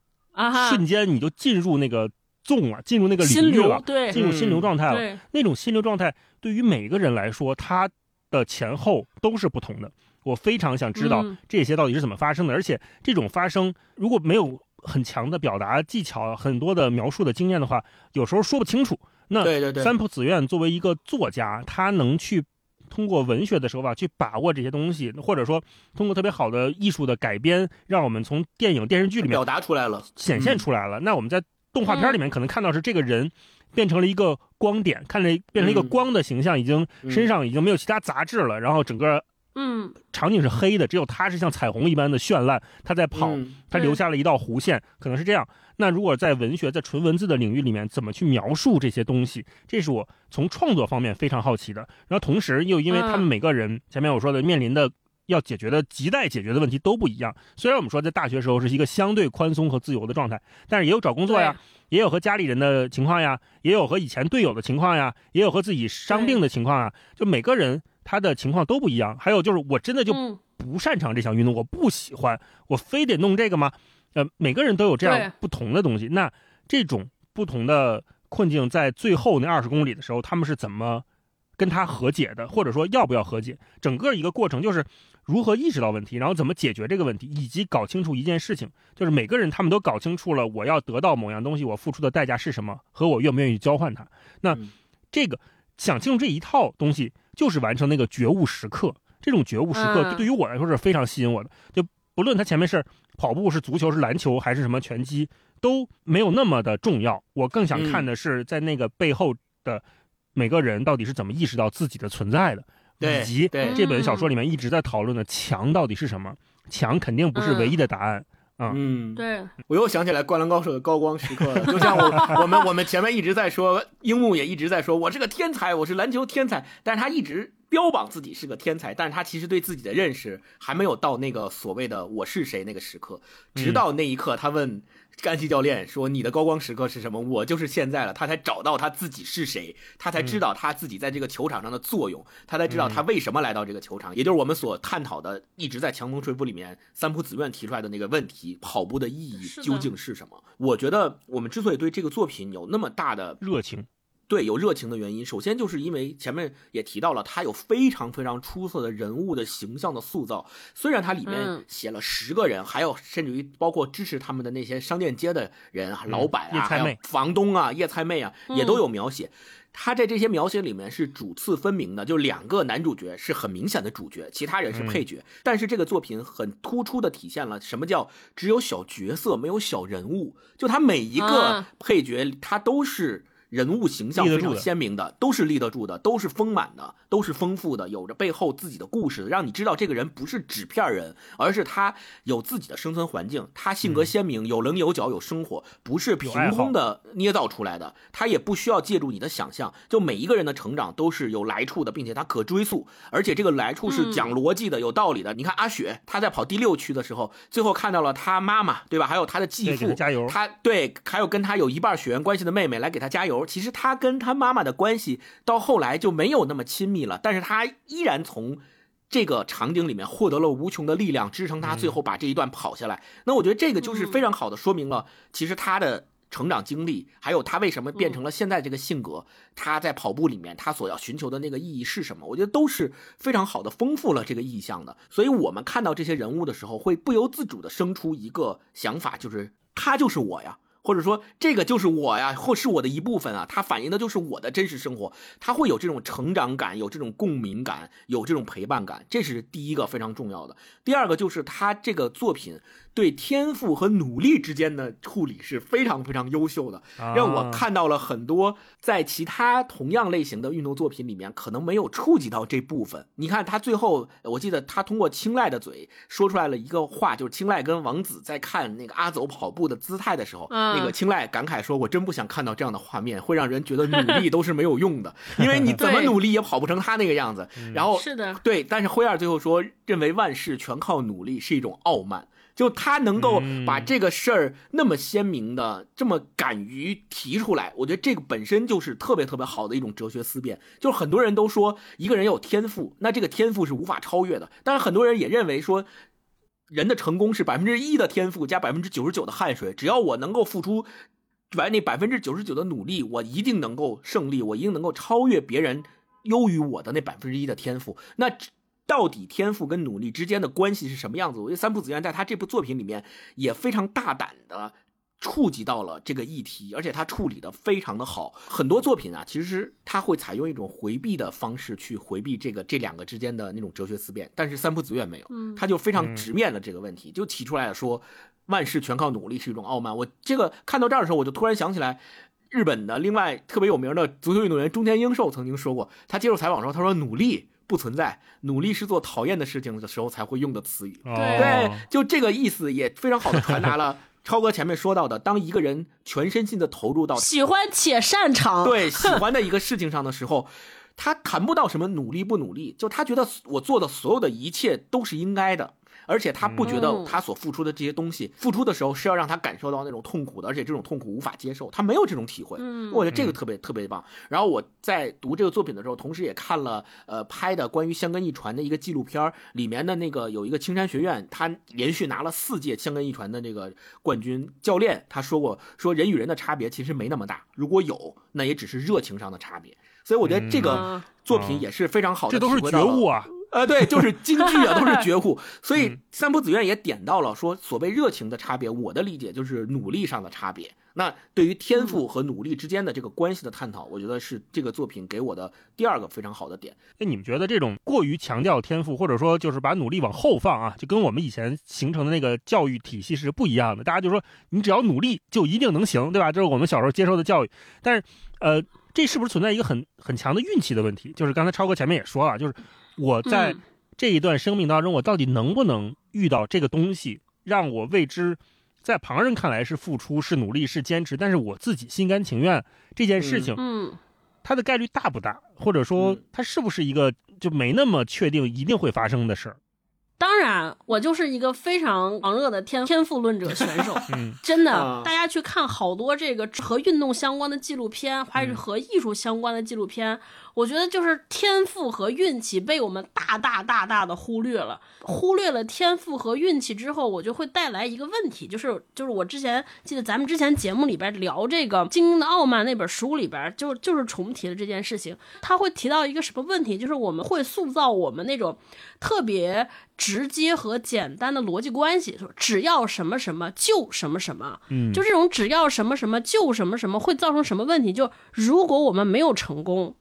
瞬间你就进入那个纵了，进入那个心流领域了，对进入心流状态了。对，那种心流状态对于每个人来说，它的前后都是不同的。我非常想知道嗯这些到底是怎么发生的，而且这种发生如果没有很强的表达技巧、很多的描述的经验的话，有时候说不清楚。那三浦子苑作为一个作家，他能去通过文学的手法去把握这些东西，或者说通过特别好的艺术的改编，让我们从电影、电视剧里面表达出来了，显现出来了。那我们在动画片里面可能看到是这个人变成了一个光点，看着变成一个嗯光的形象，已经嗯身上已经没有其他杂质了，然后整个嗯场景是黑的，只有他是像彩虹一般的绚烂，他在跑，嗯他留下了一道弧线，可能是这样。那如果在文学、在纯文字的领域里面，怎么去描述这些东西？这是我从创作方面非常好奇的。然后同时又因为他们每个人、前面我说的面临的要解决的亟待解决的问题都不一样。虽然我们说在大学时候是一个相对宽松和自由的状态，但是也有找工作呀，也有和家里人的情况呀，也有和以前队友的情况呀，也有和自己伤病的情况啊。就每个人他的情况都不一样。还有就是我真的就嗯不擅长这项运动，我不喜欢，我非得弄这个吗？呃，每个人都有这样不同的东西。那这种不同的困境，在最后那二十公里的时候，他们是怎么跟他和解的，或者说要不要和解？整个一个过程就是如何意识到问题，然后怎么解决这个问题，以及搞清楚一件事情，就是每个人他们都搞清楚了，我要得到某样东西，我付出的代价是什么，和我愿不愿意交换它。那嗯这个想清楚这一套东西，就是完成那个觉悟时刻。这种觉悟时刻嗯对于我来说是非常吸引我的，就不论它前面是跑步、是足球、是篮球还是什么拳击，都没有那么的重要。我更想看的是在那个背后的每个人到底是怎么意识到自己的存在的，以及对这本小说里面一直在讨论的强到底是什么。强肯定不是唯一的答案。嗯，对，我又想起来《灌篮高手》的高光时刻了，就像我我们我们前面一直在说，樱木也一直在说，我是个天才，我是篮球天才，但是他一直标榜自己是个天才，但是他其实对自己的认识还没有到那个所谓的我是谁那个时刻，直到那一刻，他问甘西教练说：“你的高光时刻是什么？”我就是现在了，他才找到他自己是谁，他才知道他自己在这个球场上的作用，他才知道他为什么来到这个球场，也就是我们所探讨的，一直在强风吹拂里面三浦子苑提出来的那个问题：跑步的意义究竟是什么？我觉得我们之所以对这个作品有那么大的热情，对，有热情的原因，首先就是因为前面也提到了，他有非常非常出色的人物的形象的塑造。虽然它里面嗯写了十个人，还有甚至于包括支持他们的那些商店街的人、老板啊，房东啊、叶菜妹啊，也嗯都有描写。他在这些描写里面是主次分明的，就两个男主角是很明显的主角，其他人是配角。但是这个作品很突出的体现了什么叫只有小角色没有小人物，就他每一个啊配角他都是。人物形象非常鲜明的，都是立得住的，都是丰满的，都是丰富的，有着背后自己的故事，让你知道这个人不是纸片人，而是他有自己的生存环境，他性格鲜明，有棱有角，有生活，不是凭空的捏造出来的，他也不需要借助你的想象，就每一个人的成长都是有来处的，并且他可追溯，而且这个来处是讲逻辑的、有道理的。你看阿雪，她在跑第六区的时候，最后看到了她妈妈，对吧？还有她的继父，她加油他对，还有跟他有一半血缘关系的妹妹来给他加油。其实他跟他妈妈的关系到后来就没有那么亲密了，但是他依然从这个场景里面获得了无穷的力量，支撑他最后把这一段跑下来。那我觉得这个就是非常好的说明了，其实他的。成长经历，还有他为什么变成了现在这个性格，他在跑步里面他所要寻求的那个意义是什么？我觉得都是非常好的丰富了这个意象的。所以我们看到这些人物的时候，会不由自主的生出一个想法，就是他就是我呀。或者说这个就是我呀，或是我的一部分啊，它反映的就是我的真实生活，它会有这种成长感，有这种共鸣感，有这种陪伴感，这是第一个非常重要的。第二个就是他这个作品对天赋和努力之间的处理是非常非常优秀的，让我啊看到了很多在其他同样类型的运动作品里面可能没有触及到这部分。你看他最后，我记得他通过青睐的嘴说出来了一个话，就是青睐跟王子在看那个阿走跑步的姿态的时候，嗯那个青睐感慨说：“我真不想看到这样的画面，会让人觉得努力都是没有用的，因为你怎么努力也跑不成他那个样子。”然后是的，对，但是灰二最后说，认为万事全靠努力是一种傲慢，就他能够嗯把这个事儿那么鲜明的、这么敢于提出来，我觉得这个本身就是特别特别好的一种哲学思辨。就是很多人都说一个人有天赋，那这个天赋是无法超越的，但是很多人也认为说。人的成功是百分之一的天赋加百分之九十九的汗水，只要我能够付出完那百分之九十九的努力，我一定能够胜利，我一定能够超越别人优于我的那百分之一的天赋。那到底天赋跟努力之间的关系是什么样子？我觉得三浦子苑在他这部作品里面也非常大胆的触及到了这个议题，而且他处理的非常的好。很多作品啊，其实他会采用一种回避的方式去回避这个这两个之间的那种哲学思辨，但是三浦子苑没有，嗯他就非常直面了这个问题，就提出来了说万事全靠努力是一种傲慢。我这个看到这儿的时候，我就突然想起来。日本的另外特别有名的足球运动员中田英寿曾经说过，他接受采访的时候，他说努力不存在，努力是做讨厌的事情的时候才会用的词语。哦对，就这个意思也非常好的传达了 超哥前面说到的，当一个人全身心的投入到喜欢且擅长，对喜欢的一个事情上的时候，他谈不到什么努力不努力，就他觉得我做的所有的一切都是应该的。而且他不觉得嗯他所付出的这些东西，付出的时候是要让他感受到那种痛苦的，而且这种痛苦无法接受，他没有这种体会。嗯我觉得这个特别特别棒。然后我在读这个作品的时候，同时也看了呃拍的关于香根一传的一个纪录片儿里面的那个有一个青山学院，他连续拿了四届香根一传的那个冠军教练，他说过说人与人的差别其实没那么大，如果有，那也只是热情上的差别。所以我觉得这个嗯作品也是非常好的，这都是觉悟。啊！呃，对，就是京剧啊，都是绝户。所以嗯三浦子苑也点到了说，所谓热情的差别，我的理解就是努力上的差别。那对于天赋和努力之间的这个关系的探讨，我觉得是这个作品给我的第二个非常好的点。那你们觉得这种过于强调天赋，或者说就是把努力往后放啊，就跟我们以前形成的那个教育体系是不一样的。大家就说你只要努力就一定能行，对吧？这是我们小时候接受的教育。但是，呃，这是不是存在一个很很强的运气的问题？就是刚才超哥前面也说了，就是我在嗯。这一段生命当中，我到底能不能遇到这个东西，让我为之，在旁人看来是付出、是努力、是坚持，但是我自己心甘情愿这件事情，嗯。它的概率大不大？或者说嗯。它是不是一个就没那么确定一定会发生的事儿？当然然，我就是一个非常狂热的天天赋论者选手，嗯。真的，啊大家去看好多这个和运动相关的纪录片，还是和艺术相关的纪录片，我觉得就是天赋和运气被我们大大大大的忽略了。忽略了天赋和运气之后，我就会带来一个问题，就是就是我之前记得咱们之前节目里边聊这个《精英的傲慢》那本书里边，就就是重提了这件事情。他会提到一个什么问题，就是我们会塑造我们那种特别直接和简单的逻辑关系，说只要什么什么就什么什么，嗯就这种只要什么什么就什么什么会造成什么问题？就如果我们没有成功。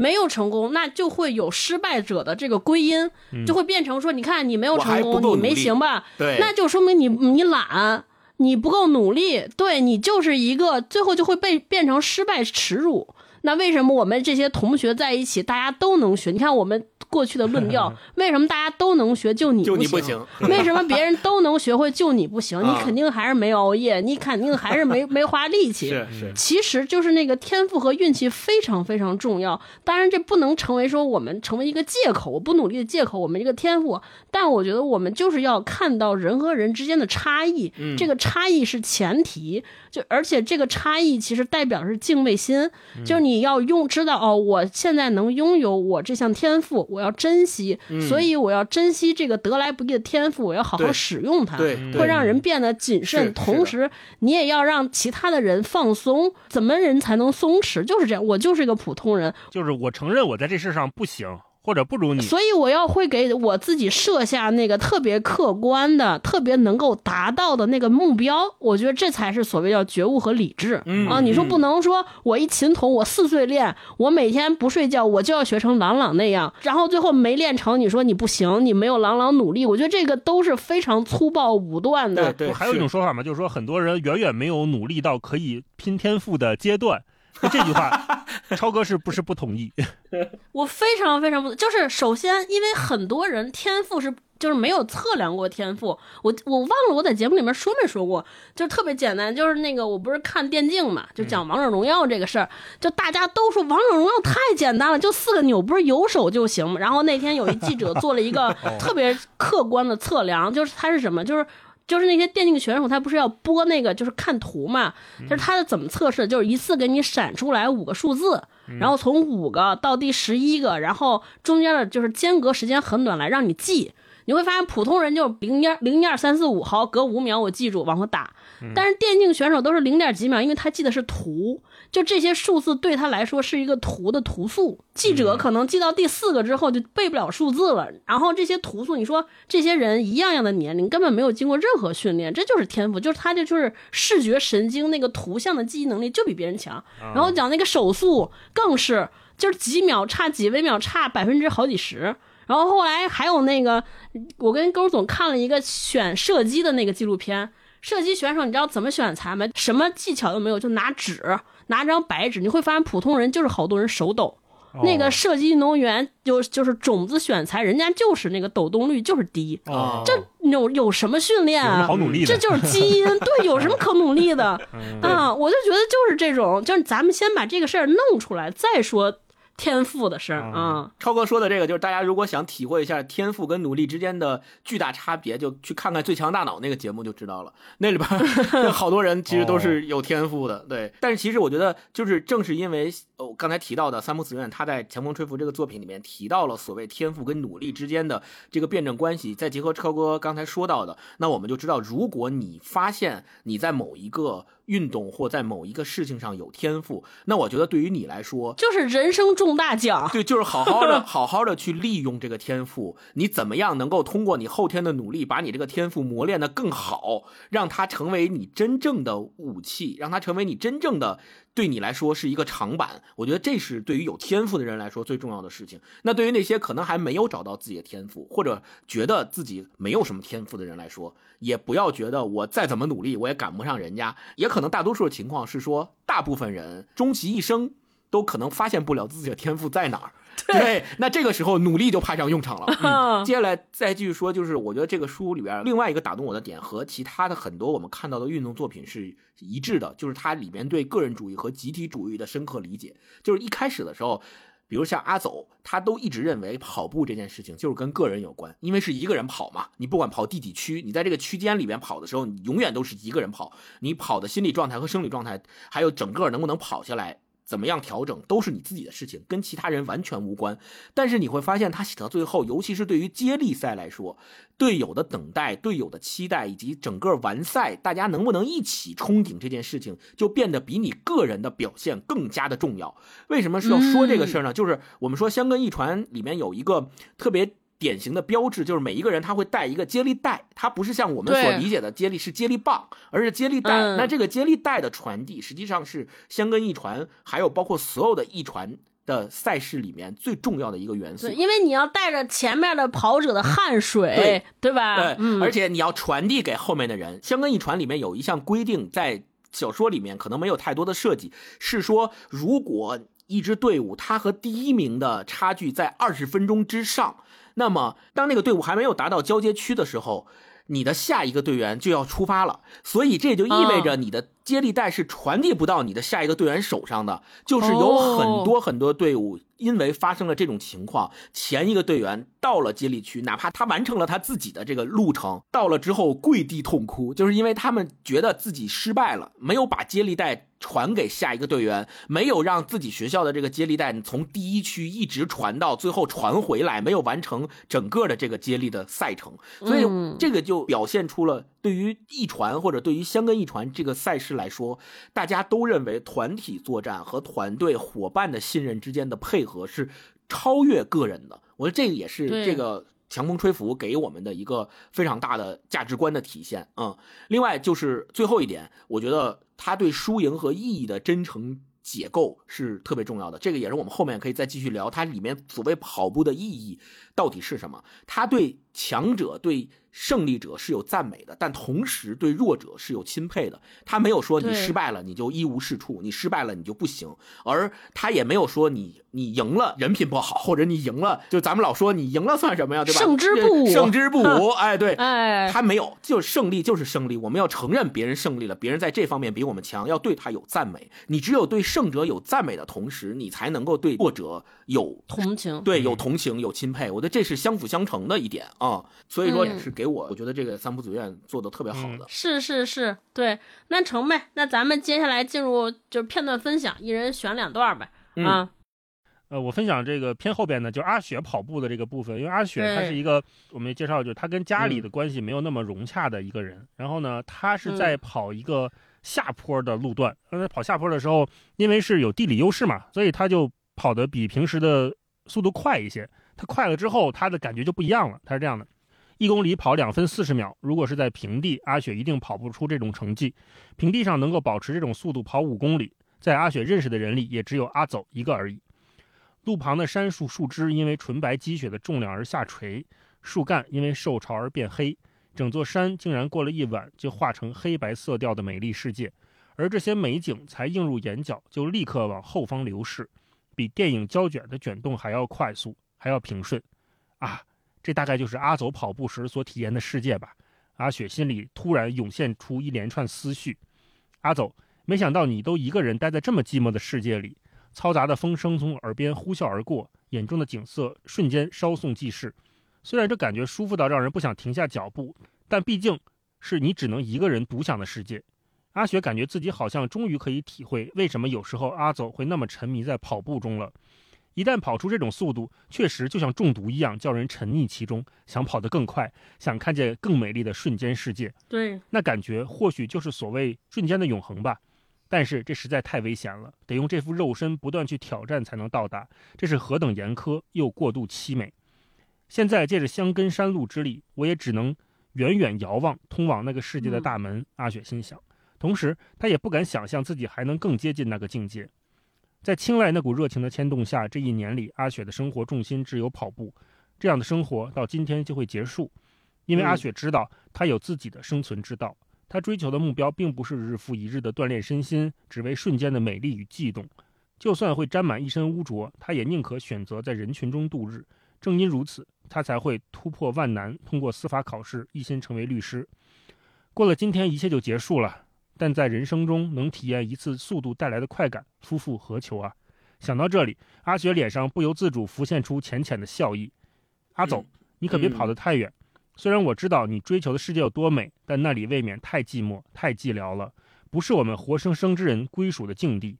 没有成功，那就会有失败者的这个归因，就会变成说，你看你没有成功，你没行吧？对，那就说明你你懒，你不够努力，对你就是一个最后就会被变成失败耻辱。那为什么我们这些同学在一起，大家都能学？你看我们过去的论调，为什么大家都能学，就你就你不不行，为什么别人都能学会，就你不行？你啊肯定还是没熬夜，你肯定还是没 没花力气。是是，其实就是那个天赋和运气非常非常重要。当然，这不能成为说我们成为一个借口，我不努力的借口。我们这个天赋，但我觉得我们就是要看到人和人之间的差异，嗯这个差异是前提。就而且这个差异其实代表的是敬畏心，就是你要用知道哦，我现在能拥有我这项天赋，我要珍惜，所以我要珍惜这个得来不易的天赋，我要好好使用它。会让人变得谨慎，同时你也要让其他的人放松。怎么人才能松弛？就是这样，我就是一个普通人，就是我承认我在这事上不行，或者不如你。所以我要会给我自己设下那个特别客观的、特别能够达到的那个目标。我觉得这才是所谓叫觉悟和理智、嗯啊！你说嗯不能说我一琴童，我四岁练，我每天不睡觉，我就要学成郎朗那样，然后最后没练成，你说你不行，你没有郎朗努力。我觉得这个都是非常粗暴武断的。对对，还有一种说法嘛，就是说很多人远远没有努力到可以拼天赋的阶段。那这句话，超哥是不是不同意？我非常非常不，就是首先，因为很多人天赋是就是没有测量过天赋，我我忘了我在节目里面说没说过，就是特别简单，就是那个我不是看电竞嘛，就讲王者荣耀这个事儿，就大家都说王者荣耀太简单了，就四个钮，不是有手就行嘛。然后那天有一记者做了一个特别客观的测量，就是他是什么，就是。就是那些电竞选手，他不是要播那个，就是看图嘛。就是他的怎么测试，就是一次给你闪出来五个数字，然后从五个到第十一个，然后中间的就是间隔时间很短，来让你记。你会发现普通人就零点零一二三四五，好，隔五秒我记住往后打。但是电竞选手都是零点几秒，因为他记的是图，就这些数字对他来说是一个图的图素。记者可能记到第四个之后就背不了数字了，然后这些图素，你说这些人一样样的年龄，根本没有经过任何训练，这就是天赋，就是他这就是视觉神经那个图像的记忆能力就比别人强。然后讲那个手速更是，就是几秒差几微秒差百分之好几十。然后后来还有那个，我跟勾总看了一个选射击的那个纪录片，射击选手你知道怎么选材吗？什么技巧都没有，就拿纸，拿张白纸，你会发现普通人就是好多人手抖。那个射击运动员就就是种子选材，人家就是那个抖动率就是低，哦，这有有什么训练啊？这就是基因，对，有什么可努力的 嗯啊？我就觉得就是这种，就是咱们先把这个事儿弄出来，再说天赋的事儿啊。超哥说的这个，就是大家如果想体会一下天赋跟努力之间的巨大差别，就去看看《最强大脑》那个节目就知道了。那里边儿 好多人其实都是有天赋的，对。但是其实我觉得，就是正是因为呃我刚才提到的三木子苑，他在《强风吹拂》这个作品里面提到了所谓天赋跟努力之间的这个辩证关系，再结合超哥刚才说到的，那我们就知道，如果你发现你在某一个运动或在某一个事情上有天赋，那我觉得对于你来说，就是人生中大奖，对，就是好好的、好好的去利用这个天赋。你怎么样能够通过你后天的努力，把你这个天赋磨练得更好，让它成为你真正的武器，让它成为你真正的对你来说是一个长板。我觉得这是对于有天赋的人来说最重要的事情。那对于那些可能还没有找到自己的天赋，或者觉得自己没有什么天赋的人来说，也不要觉得我再怎么努力我也赶不上人家。也可能大多数的情况是说，大部分人终其一生。都可能发现不了自己的天赋在哪儿，对，那这个时候努力就派上用场了。嗯、接下来再继续说，就是我觉得这个书里边另外一个打动我的点和其他的很多我们看到的运动作品是一致的，就是它里面对个人主义和集体主义的深刻理解。就是一开始的时候，比如像阿走，他都一直认为跑步这件事情就是跟个人有关，因为是一个人跑嘛。你不管跑第几区，你在这个区间里面跑的时候，你永远都是一个人跑。你跑的心理状态和生理状态，还有整个能不能跑下来。怎么样调整都是你自己的事情，跟其他人完全无关。但是你会发现，他写到最后，尤其是对于接力赛来说，队友的等待、队友的期待，以及整个完赛，大家能不能一起冲顶这件事情，就变得比你个人的表现更加的重要。为什么是要说这个事儿呢？就是我们说香根一传里面有一个特别。典型的标志就是每一个人他会带一个接力带，它不是像我们所理解的接力是接力棒，而是接力带。那这个接力带的传递，实际上是香根一传，还有包括所有的一传的赛事里面最重要的一个元素。因为你要带着前面的跑者的汗水，对吧？对，而且你要传递给后面的人。香根一传里面有一项规定，在小说里面可能没有太多的设计，是说如果一支队伍它和第一名的差距在二十分钟之上。那么，当那个队伍还没有达到交接区的时候，你的下一个队员就要出发了。所以这就意味着你的接力带是传递不到你的下一个队员手上的。就是有很多很多队伍因为发生了这种情况，前一个队员到了接力区，哪怕他完成了他自己的这个路程，到了之后跪地痛哭，就是因为他们觉得自己失败了，没有把接力带。传给下一个队员，没有让自己学校的这个接力带从第一区一直传到最后传回来，没有完成整个的这个接力的赛程，所以这个就表现出了对于一传或者对于香根一传这个赛事来说，大家都认为团体作战和团队伙伴的信任之间的配合是超越个人的。我觉得这个也是这个强风吹拂给我们的一个非常大的价值观的体现。嗯，另外就是最后一点，我觉得。他对输赢和意义的真诚解构是特别重要的，这个也是我们后面可以再继续聊。它里面所谓跑步的意义到底是什么？他对强者对。胜利者是有赞美的，但同时对弱者是有钦佩的。他没有说你失败了你就一无是处，你失败了你就不行，而他也没有说你你赢了人品不好，或者你赢了就咱们老说你赢了算什么呀，对吧？胜之不武，胜之不武。哎，对，哎，他没有，就是胜利就是胜利。我们要承认别人胜利了，别人在这方面比我们强，要对他有赞美。你只有对胜者有赞美的同时，你才能够对弱者有同情，对，有同情，有钦佩。我觉得这是相辅相成的一点啊，所以说也是。给我，我觉得这个三浦子苑做的特别好的，是是是，对，那成呗，那咱们接下来进入就是片段分享，一人选两段呗，啊，呃，我分享这个偏后边呢，就是阿雪跑步的这个部分，因为阿雪她是一个，我们介绍，就是她跟家里的关系没有那么融洽的一个人，然后呢，她是在跑一个下坡的路段，在跑下坡的时候，因为是有地理优势嘛，所以她就跑得比平时的速度快一些，他快了之后，他的感觉就不一样了，他是这样的。一公里跑两分四十秒，如果是在平地，阿雪一定跑不出这种成绩。平地上能够保持这种速度跑五公里，在阿雪认识的人里，也只有阿走一个而已。路旁的杉树树枝因为纯白积雪的重量而下垂，树干因为受潮而变黑，整座山竟然过了一晚就化成黑白色调的美丽世界。而这些美景才映入眼角，就立刻往后方流逝，比电影胶卷的卷动还要快速，还要平顺。啊！这大概就是阿走跑步时所体验的世界吧。阿雪心里突然涌现出一连串思绪。阿走，没想到你都一个人待在这么寂寞的世界里。嘈杂的风声从耳边呼啸而过，眼中的景色瞬间稍纵即逝。虽然这感觉舒服到让人不想停下脚步，但毕竟是你只能一个人独享的世界。阿雪感觉自己好像终于可以体会为什么有时候阿走会那么沉迷在跑步中了。一旦跑出这种速度，确实就像中毒一样，叫人沉溺其中，想跑得更快，想看见更美丽的瞬间世界。对，那感觉或许就是所谓瞬间的永恒吧。但是这实在太危险了，得用这副肉身不断去挑战才能到达，这是何等严苛又过度凄美。现在借着香根山路之力，我也只能远远遥望通往那个世界的大门。阿雪心想，同时他也不敢想象自己还能更接近那个境界。在青睐那股热情的牵动下，这一年里，阿雪的生活重心只有跑步。这样的生活到今天就会结束，因为阿雪知道她有自己的生存之道。她追求的目标并不是日复一日的锻炼身心，只为瞬间的美丽与悸动。就算会沾满一身污浊，她也宁可选择在人群中度日。正因如此，她才会突破万难，通过司法考试，一心成为律师。过了今天，一切就结束了。但在人生中能体验一次速度带来的快感，夫复何求啊？想到这里，阿雪脸上不由自主浮现出浅浅的笑意。阿走，你可别跑得太远。虽然我知道你追求的世界有多美，但那里未免太寂寞、太寂寥了，不是我们活生生之人归属的境地。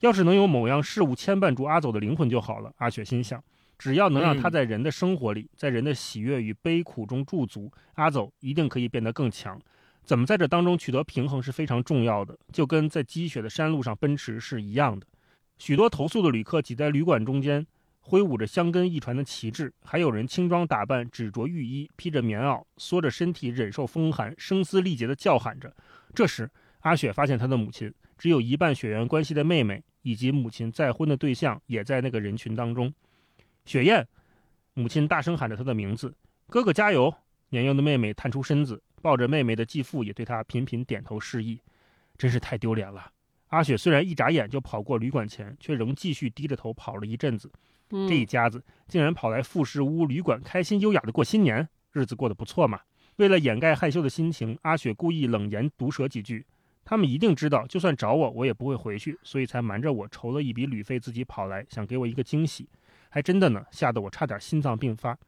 要是能有某样事物牵绊住阿走的灵魂就好了。阿雪心想，只要能让他在人的生活里，在人的喜悦与悲苦中驻足，阿走一定可以变得更强。怎么在这当中取得平衡是非常重要的，就跟在积雪的山路上奔驰是一样的。许多投诉的旅客挤在旅馆中间，挥舞着香根一传的旗帜，还有人轻装打扮，只着浴衣，披着棉袄，缩着身体忍受风寒，声嘶力竭地叫喊着。这时，阿雪发现她的母亲，只有一半血缘关系的妹妹。以及母亲再婚的对象也在那个人群当中。雪雁，母亲大声喊着她的名字：“哥哥加油！”年幼的妹妹探出身子，抱着妹妹的继父也对她频频点头示意。真是太丢脸了！阿雪虽然一眨眼就跑过旅馆前，却仍继续低着头跑了一阵子。这一家子竟然跑来富士屋旅馆，开心优雅的过新年，日子过得不错嘛。为了掩盖害羞的心情，阿雪故意冷言毒舌几句。他们一定知道，就算找我，我也不会回去，所以才瞒着我筹了一笔旅费，自己跑来，想给我一个惊喜。还真的呢，吓得我差点心脏病发。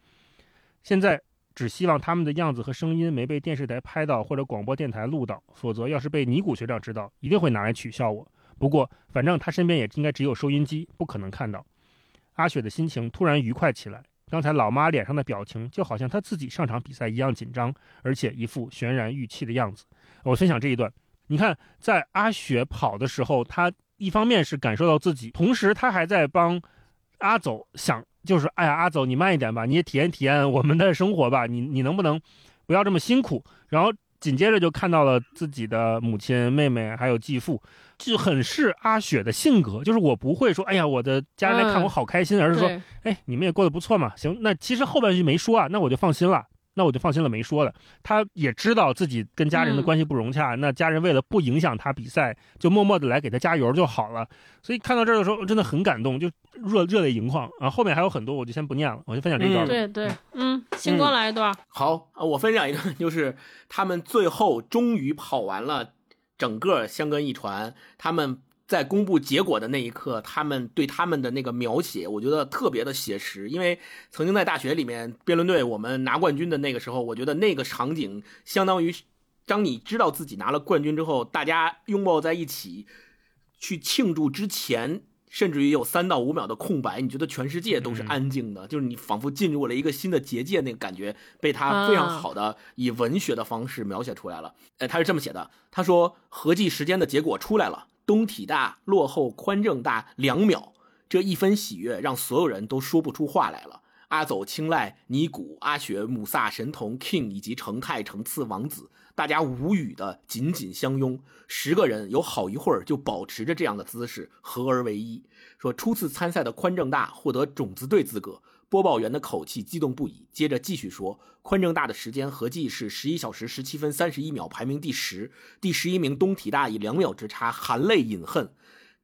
现在只希望他们的样子和声音没被电视台拍到或者广播电台录到，否则要是被尼古学长知道，一定会拿来取笑我。不过反正他身边也应该只有收音机，不可能看到。阿雪的心情突然愉快起来，刚才老妈脸上的表情就好像她自己上场比赛一样紧张，而且一副悬然欲泣的样子。我分享这一段。你看，在阿雪跑的时候，她一方面是感受到自己，同时她还在帮阿走想，就是哎呀，阿走你慢一点吧，你也体验体验我们的生活吧，你你能不能不要这么辛苦？然后紧接着就看到了自己的母亲、妹妹还有继父，就很是阿雪的性格，就是我不会说哎呀，我的家人来看我好开心，而是说哎，你们也过得不错嘛，行，那其实后半句没说啊，那我就放心了。那我就放心了，没说了。他也知道自己跟家人的关系不融洽，那家人为了不影响他比赛，就默默的来给他加油就好了。所以看到这儿的时候，真的很感动，就热热泪盈眶。啊后后面还有很多，我就先不念了，我就分享这一段。对对，嗯，星光来一段。好，我分享一段，就是他们最后终于跑完了整个香根一传，他们。在公布结果的那一刻，他们对他们的那个描写，我觉得特别的写实。因为曾经在大学里面辩论队我们拿冠军的那个时候，我觉得那个场景相当于，当你知道自己拿了冠军之后，大家拥抱在一起去庆祝之前，甚至于有三到五秒的空白，你觉得全世界都是安静的，就是你仿佛进入了一个新的结界，那个感觉被他非常好的以文学的方式描写出来了。哎，他是这么写的，他说合计时间的结果出来了。东体大落后宽正大两秒，这一分喜悦让所有人都说不出话来了。阿走、青睐、尼古、阿雪、姆萨、神童、King 以及成泰、成次王子，大家无语的紧紧相拥。十个人有好一会儿就保持着这样的姿势，合而为一。说初次参赛的宽正大获得种子队资格。播报员的口气激动不已，接着继续说：“宽正大的时间合计是十一小时十七分三十一秒，排名第十。第十一名东体大以两秒之差含泪饮恨。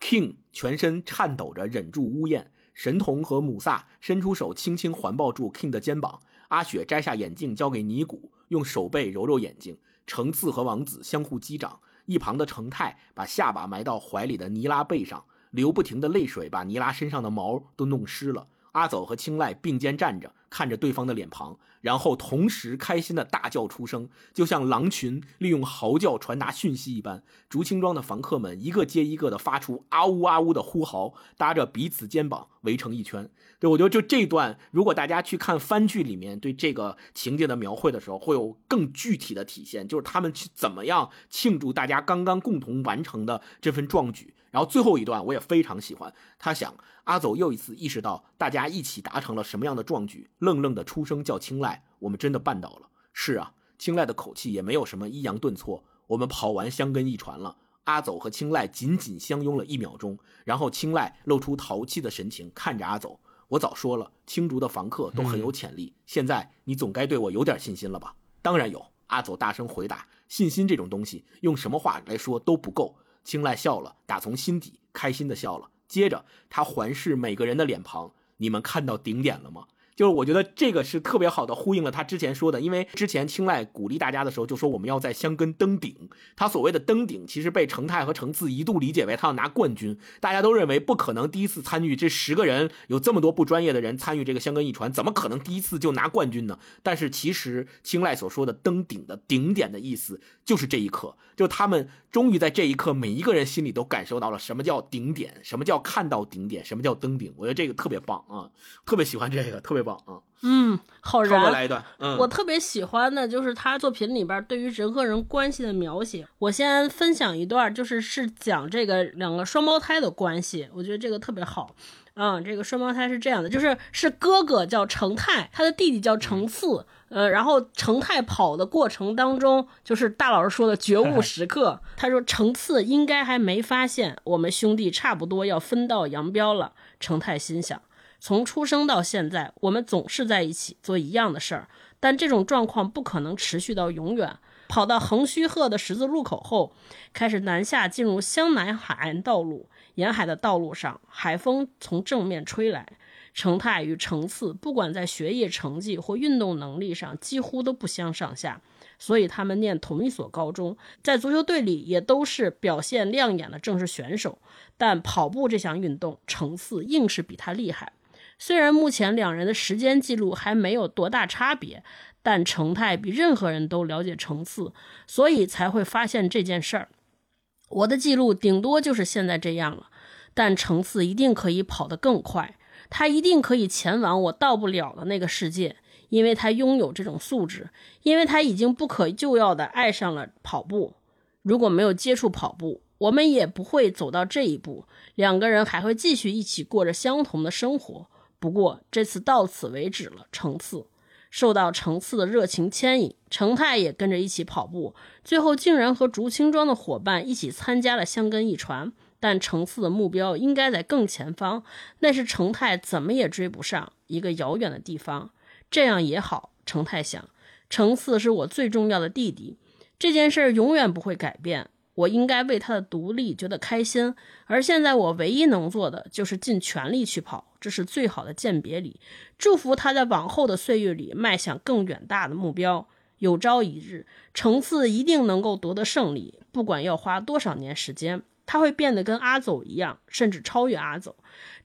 King 全身颤抖着忍住呜咽。神童和姆萨伸出手轻轻环抱住 King 的肩膀。阿雪摘下眼镜交给尼古，用手背揉揉眼睛。橙次和王子相互击掌。一旁的成泰把下巴埋到怀里的尼拉背上，流不停的泪水把尼拉身上的毛都弄湿了。”阿走和青睐并肩站着，看着对方的脸庞，然后同时开心的大叫出声，就像狼群利用嚎叫传达讯息一般。竹青庄的房客们一个接一个的发出啊呜啊呜的呼嚎，搭着彼此肩膀围成一圈。对我觉得就这段，如果大家去看番剧里面对这个情节的描绘的时候，会有更具体的体现，就是他们去怎么样庆祝大家刚刚共同完成的这份壮举。然后最后一段我也非常喜欢，他想阿走又一次意识到大家一起达成了什么样的壮举，愣愣的出声叫青睐，我们真的办到了。是啊，青睐的口气也没有什么抑扬顿挫。我们跑完香根一传了，阿走和青睐紧紧相拥了一秒钟，然后青睐露出淘气的神情看着阿走。我早说了，青竹的房客都很有潜力，现在你总该对我有点信心了吧？当然有，阿走大声回答。信心这种东西，用什么话来说都不够。青睐笑了，打从心底开心的笑了。接着，他环视每个人的脸庞：“你们看到顶点了吗？就是我觉得这个是特别好的呼应了他之前说的，因为之前青睐鼓励大家的时候就说我们要在香根登顶，他所谓的登顶其实被成泰和成次一度理解为他要拿冠军，大家都认为不可能第一次参与这十个人有这么多不专业的人参与这个香根一传，怎么可能第一次就拿冠军呢？但是其实青睐所说的登顶的顶点的意思就是这一刻，就他们终于在这一刻，每一个人心里都感受到了什么叫顶点，什么叫看到顶点，什么叫登顶。我觉得这个特别棒啊，特别喜欢这个，特别棒啊。嗯，好超哥燃。来一段，嗯，我特别喜欢的就是他作品里边对于人和人关系的描写。我先分享一段，就是是讲这个两个双胞胎的关系，我觉得这个特别好。嗯，这个双胞胎是这样的，就是是哥哥叫成泰，他的弟弟叫成次。呃，然后成泰跑的过程当中，就是大老师说的觉悟时刻。他说成次应该还没发现我们兄弟差不多要分道扬镳了。成泰心想。从出生到现在，我们总是在一起做一样的事儿，但这种状况不可能持续到永远。跑到横须贺的十字路口后，开始南下进入湘南海岸道路。沿海的道路上，海风从正面吹来。成泰与成次不管在学业成绩或运动能力上，几乎都不相上下，所以他们念同一所高中，在足球队里也都是表现亮眼的正式选手。但跑步这项运动，成次硬是比他厉害。虽然目前两人的时间记录还没有多大差别，但成泰比任何人都了解成次，所以才会发现这件事儿。我的记录顶多就是现在这样了，但成次一定可以跑得更快，他一定可以前往我到不了的那个世界，因为他拥有这种素质，因为他已经不可救药地爱上了跑步。如果没有接触跑步，我们也不会走到这一步，两个人还会继续一起过着相同的生活。不过这次到此为止了。程次受到程次的热情牵引，程泰也跟着一起跑步，最后竟然和竹青庄的伙伴一起参加了香根一传。但程次的目标应该在更前方，那是程泰怎么也追不上一个遥远的地方。这样也好，程泰想，程次是我最重要的弟弟，这件事永远不会改变。我应该为他的独立觉得开心，而现在我唯一能做的就是尽全力去跑，这是最好的鉴别礼。祝福他在往后的岁月里迈向更远大的目标。有朝一日，程次一定能够夺得胜利，不管要花多少年时间，他会变得跟阿走一样，甚至超越阿走，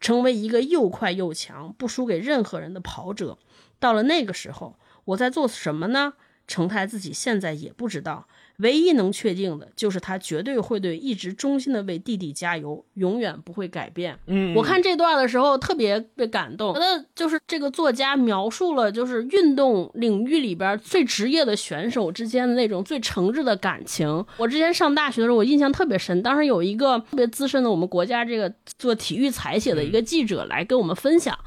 成为一个又快又强、不输给任何人的跑者。到了那个时候，我在做什么呢？程泰自己现在也不知道。唯一能确定的就是他绝对会对一直忠心的为弟弟加油，永远不会改变。嗯，我看这段的时候特别被感动，觉得就是这个作家描述了就是运动领域里边最职业的选手之间的那种最诚挚的感情。我之前上大学的时候，我印象特别深，当时有一个特别资深的我们国家这个做体育采写的一个记者来跟我们分享。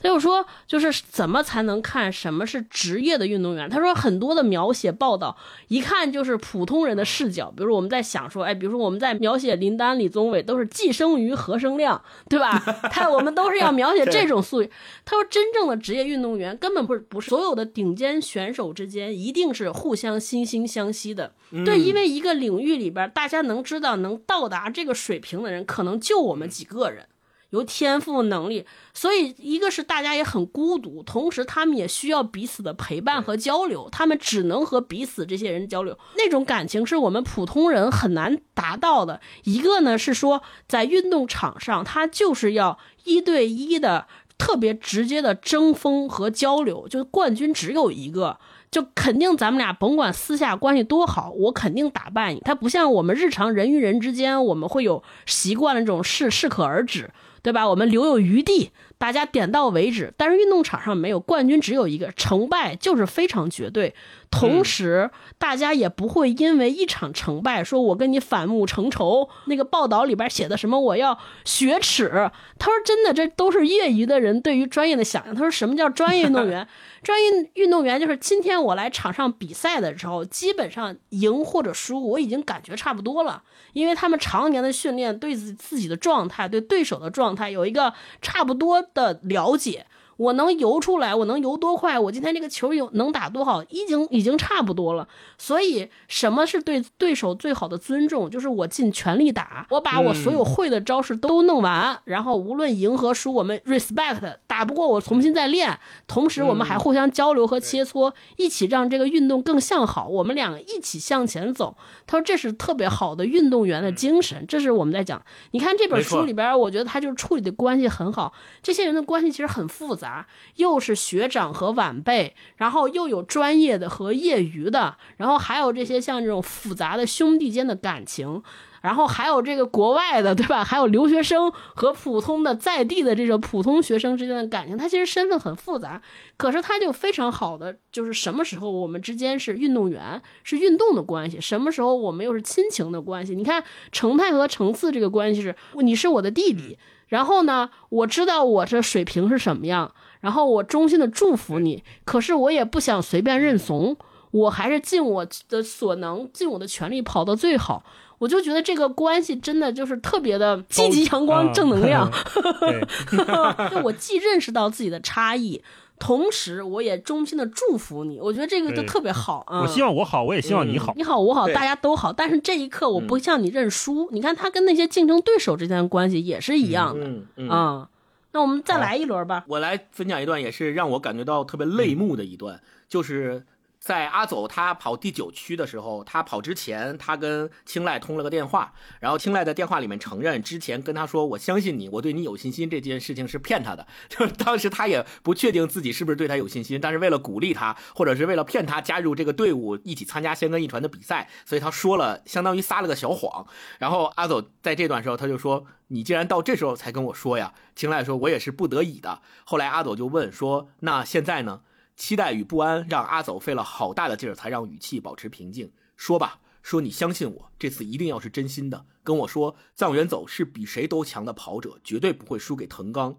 他就说，就是怎么才能看什么是职业的运动员？他说很多的描写报道，一看就是普通人的视角。比如说我们在想说，哎，比如说我们在描写林丹、李宗伟，都是寄生于、何生亮，对吧？他我们都是要描写这种素。他说，真正的职业运动员根本不是不是所有的顶尖选手之间一定是互相惺惺相惜的。对，因为一个领域里边，大家能知道能到达这个水平的人，可能就我们几个人。有天赋能力，所以一个是大家也很孤独，同时他们也需要彼此的陪伴和交流，他们只能和彼此这些人交流，那种感情是我们普通人很难达到的。一个呢是说，在运动场上，他就是要一对一的特别直接的争锋和交流，就冠军只有一个。就肯定咱们俩甭管私下关系多好，我肯定打败你。他不像我们日常人与人之间，我们会有习惯的这种适适可而止，对吧？我们留有余地，大家点到为止。但是运动场上没有冠军，只有一个，成败就是非常绝对。同时，大家也不会因为一场成败，说我跟你反目成仇。那个报道里边写的什么，我要雪耻。他说真的，这都是业余的人对于专业的想象。他说什么叫专业运动员？专业运动员就是今天我来场上比赛的时候，基本上赢或者输，我已经感觉差不多了，因为他们常年的训练，对自自己的状态，对对手的状态有一个差不多的了解。我能游出来，我能游多快？我今天这个球有能打多好？已经已经差不多了。所以，什么是对对手最好的尊重？就是我尽全力打，我把我所有会的招式都弄完，然后无论赢和输，我们 respect 打不过我重新再练，同时我们还互相交流和切磋，一起让这个运动更向好，我们两个一起向前走。他说这是特别好的运动员的精神，这是我们在讲。你看这本书里边，我觉得他就是处理的关系很好，这些人的关系其实很复杂，又是学长和晚辈，然后又有专业的和业余的，然后还有这些像这种复杂的兄弟间的感情。然后还有这个国外的，对吧？还有留学生和普通的在地的这种普通学生之间的感情，他其实身份很复杂，可是他就非常好的，就是什么时候我们之间是运动员，是运动的关系，什么时候我们又是亲情的关系。你看程泰和程次这个关系是，你是我的弟弟，然后呢，我知道我这水平是什么样，然后我衷心的祝福你，可是我也不想随便认怂，我还是尽我的所能，尽我的全力跑到最好。我就觉得这个关系真的就是特别的积极、阳光、啊正能量。对，就我既认识到自己的差异，同时我也衷心的祝福你。我觉得这个就特别好啊。我希望我好，我也希望你好。你好，我好，大家都好。但是这一刻，我不向你认输。你看他跟那些竞争对手之间的关系也是一样的嗯。那我们再来一轮吧。我来分享一段，也是让我感觉到特别泪目的一段，就是在阿走他跑第九区的时候，他跑之前，他跟青睐通了个电话，然后青睐在电话里面承认之前跟他说“我相信你，我对你有信心”这件事情是 骗他的，就是当时他也不确定自己是不是对他有信心，但是为了鼓励他，或者是为了骗他加入这个队伍，一起参加仙根一传的比赛，所以他说了，相当于撒了个小谎。然后阿走在这段时候他就说：“你既然到这时候才跟我说呀？”青睐说：“我也是不得已的。”后来阿走就问说：“那现在呢？”期待与不安让阿走费了好大的劲儿，才让语气保持平静。说吧，说你相信我，这次一定要是真心的。跟我说，藏原走是比谁都强的跑者，绝对不会输给藤冈。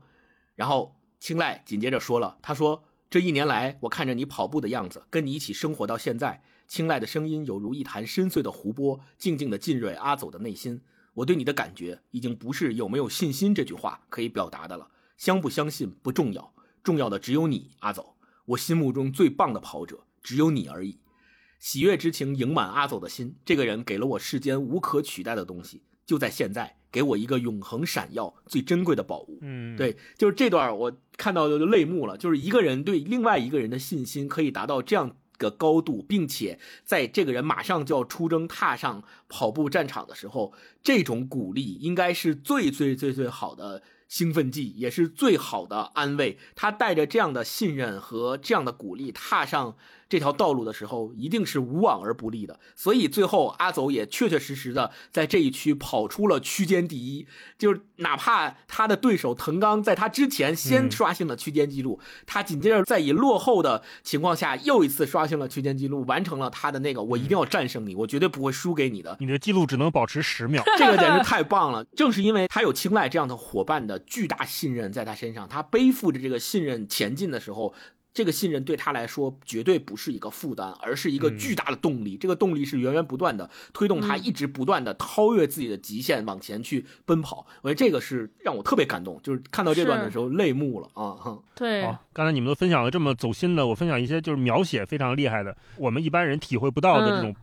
然后青睐紧接着说了，他说：“这一年来，我看着你跑步的样子，跟你一起生活到现在。”青睐的声音犹如一潭深邃的湖泊，静静地浸润阿走的内心。我对你的感觉，已经不是有没有信心这句话可以表达的了。相不相信不重要，重要的只有你，阿走。我心目中最棒的跑者只有你而已。喜悦之情盈满阿走的心，这个人给了我世间无可取代的东西，就在现在，给我一个永恒闪耀、最珍贵的宝物。嗯，对，就是这段我看到就泪目了，就是一个人对另外一个人的信心可以达到这样的高度，并且在这个人马上就要出征、踏上跑步战场的时候，这种鼓励应该是最最最最好的兴奋剂，也是最好的安慰。他带着这样的信任和这样的鼓励踏上这条道路的时候，一定是无往而不利的。所以最后阿走也确确实实的在这一区跑出了区间第一，就是哪怕他的对手藤刚在他之前先嗯刷新了区间记录，他紧接着在以落后的情况下又一次刷新了区间记录，完成了他的那个我一定要战胜你，我绝对不会输给你的你的记录只能保持十秒。这个简直 太棒了！正是因为他有青睐这样的伙伴的巨大信任在他身上，他背负着这个信任前进的时候，这个信任对他来说绝对不是一个负担，而是一个巨大的动力。这个动力是源源不断的推动他嗯一直不断的超越自己的极限往前去奔跑。我觉得这个是让我特别感动，就是看到这段的时候泪目了啊！哈，对，好，刚才你们都分享了这么走心的，我分享一些就是描写非常厉害的，我们一般人体会不到的这种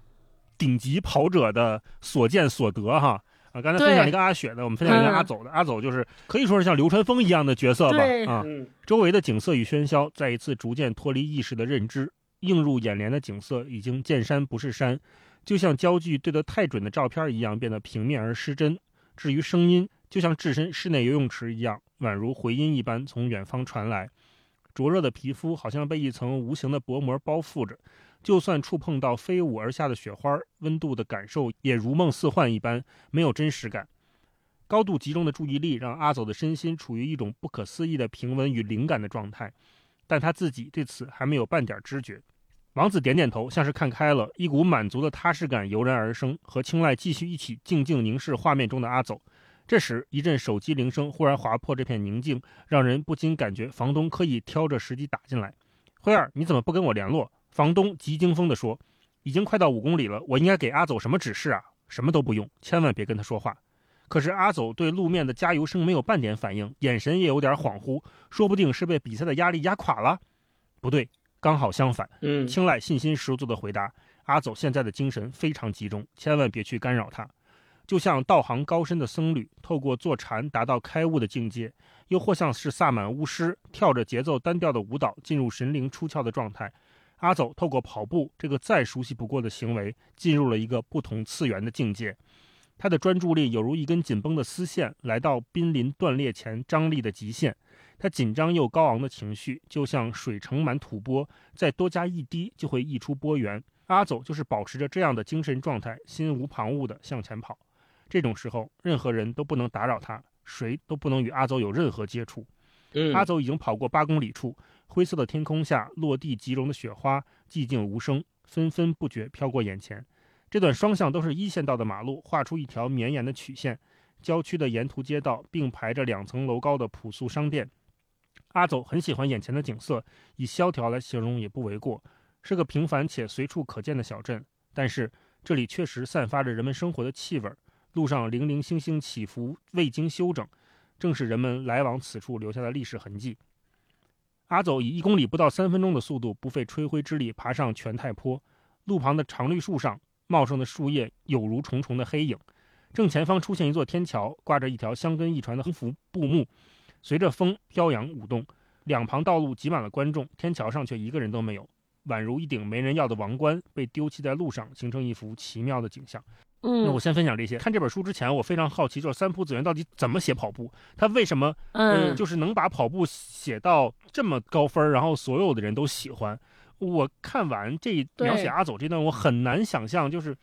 顶级跑者的所见所得哈。啊，刚才分享一个阿雪的，我们分享一个嗯阿走的。阿走就是可以说是像流川枫一样的角色吧，啊，嗯周围的景色与喧嚣再一次逐渐脱离意识的认知，映入眼帘的景色已经见山不是山，就像焦距对得太准的照片一样变得平面而失真。至于声音，就像置身室内游泳池一样，宛如回音一般从远方传来。灼热的皮肤好像被一层无形的薄膜包覆着，就算触碰到飞舞而下的雪花，温度的感受也如梦似幻一般，没有真实感。高度集中的注意力让阿走的身心处于一种不可思议的平稳与灵感的状态，但他自己对此还没有半点知觉。王子点点头，像是看开了，一股满足的踏实感油然而生，和青睐继续一起静静凝视画面中的阿走。这时，一阵手机铃声忽然划破这片宁静，让人不禁感觉房东刻意挑着时机打进来。辉儿，你怎么不跟我联络？房东急惊风地说：“已经快到五公里了，我应该给阿走什么指示啊？什么都不用，千万别跟他说话。”可是阿走对路面的加油声没有半点反应，眼神也有点恍惚，说不定是被比赛的压力压垮了。不对，刚好相反。嗯青睐信心十足地回答：“阿走现在的精神非常集中，千万别去干扰他。”就像道行高深的僧侣透过坐禅达到开悟的境界，又或像是萨满巫师跳着节奏单调的舞蹈进入神灵出窍的状态。阿走透过跑步这个再熟悉不过的行为，进入了一个不同次元的境界。他的专注力有如一根紧绷的丝线，来到濒临断裂前张力的极限。他紧张又高昂的情绪，就像水盛满土波，再多加一滴就会溢出波源。阿走就是保持着这样的精神状态，心无旁骛地向前跑。这种时候，任何人都不能打扰他，谁都不能与阿走有任何接触。嗯，阿走已经跑过八公里处，灰色的天空下，落地即融的雪花寂静无声，纷纷不觉飘过眼前。这段双向都是一线道的马路，画出一条绵延的曲线。郊区的沿途街道并排着两层楼高的朴素商店。阿走很喜欢眼前的景色，以萧条来形容也不为过。是个平凡且随处可见的小镇，但是这里确实散发着人们生活的气味。路上零零星星起伏，未经修整，正是人们来往此处留下的历史痕迹。阿走以一公里不到三分钟的速度，不费吹灰之力爬上全泰坡。路旁的常绿树上，茂盛的树叶有如重重的黑影。正前方出现一座天桥，挂着一条香根一传的横幅布幕，随着风飘扬舞动。两旁道路挤满了观众，天桥上却一个人都没有，宛如一顶没人要的王冠被丢弃在路上，形成一幅奇妙的景象。那嗯我先分享这些。看这本书之前，我非常好奇，就是三浦子源到底怎么写跑步？他为什么嗯，就是能把跑步写到这么高分，然后所有的人都喜欢。我看完这对描写阿走这段，我很难想象，就是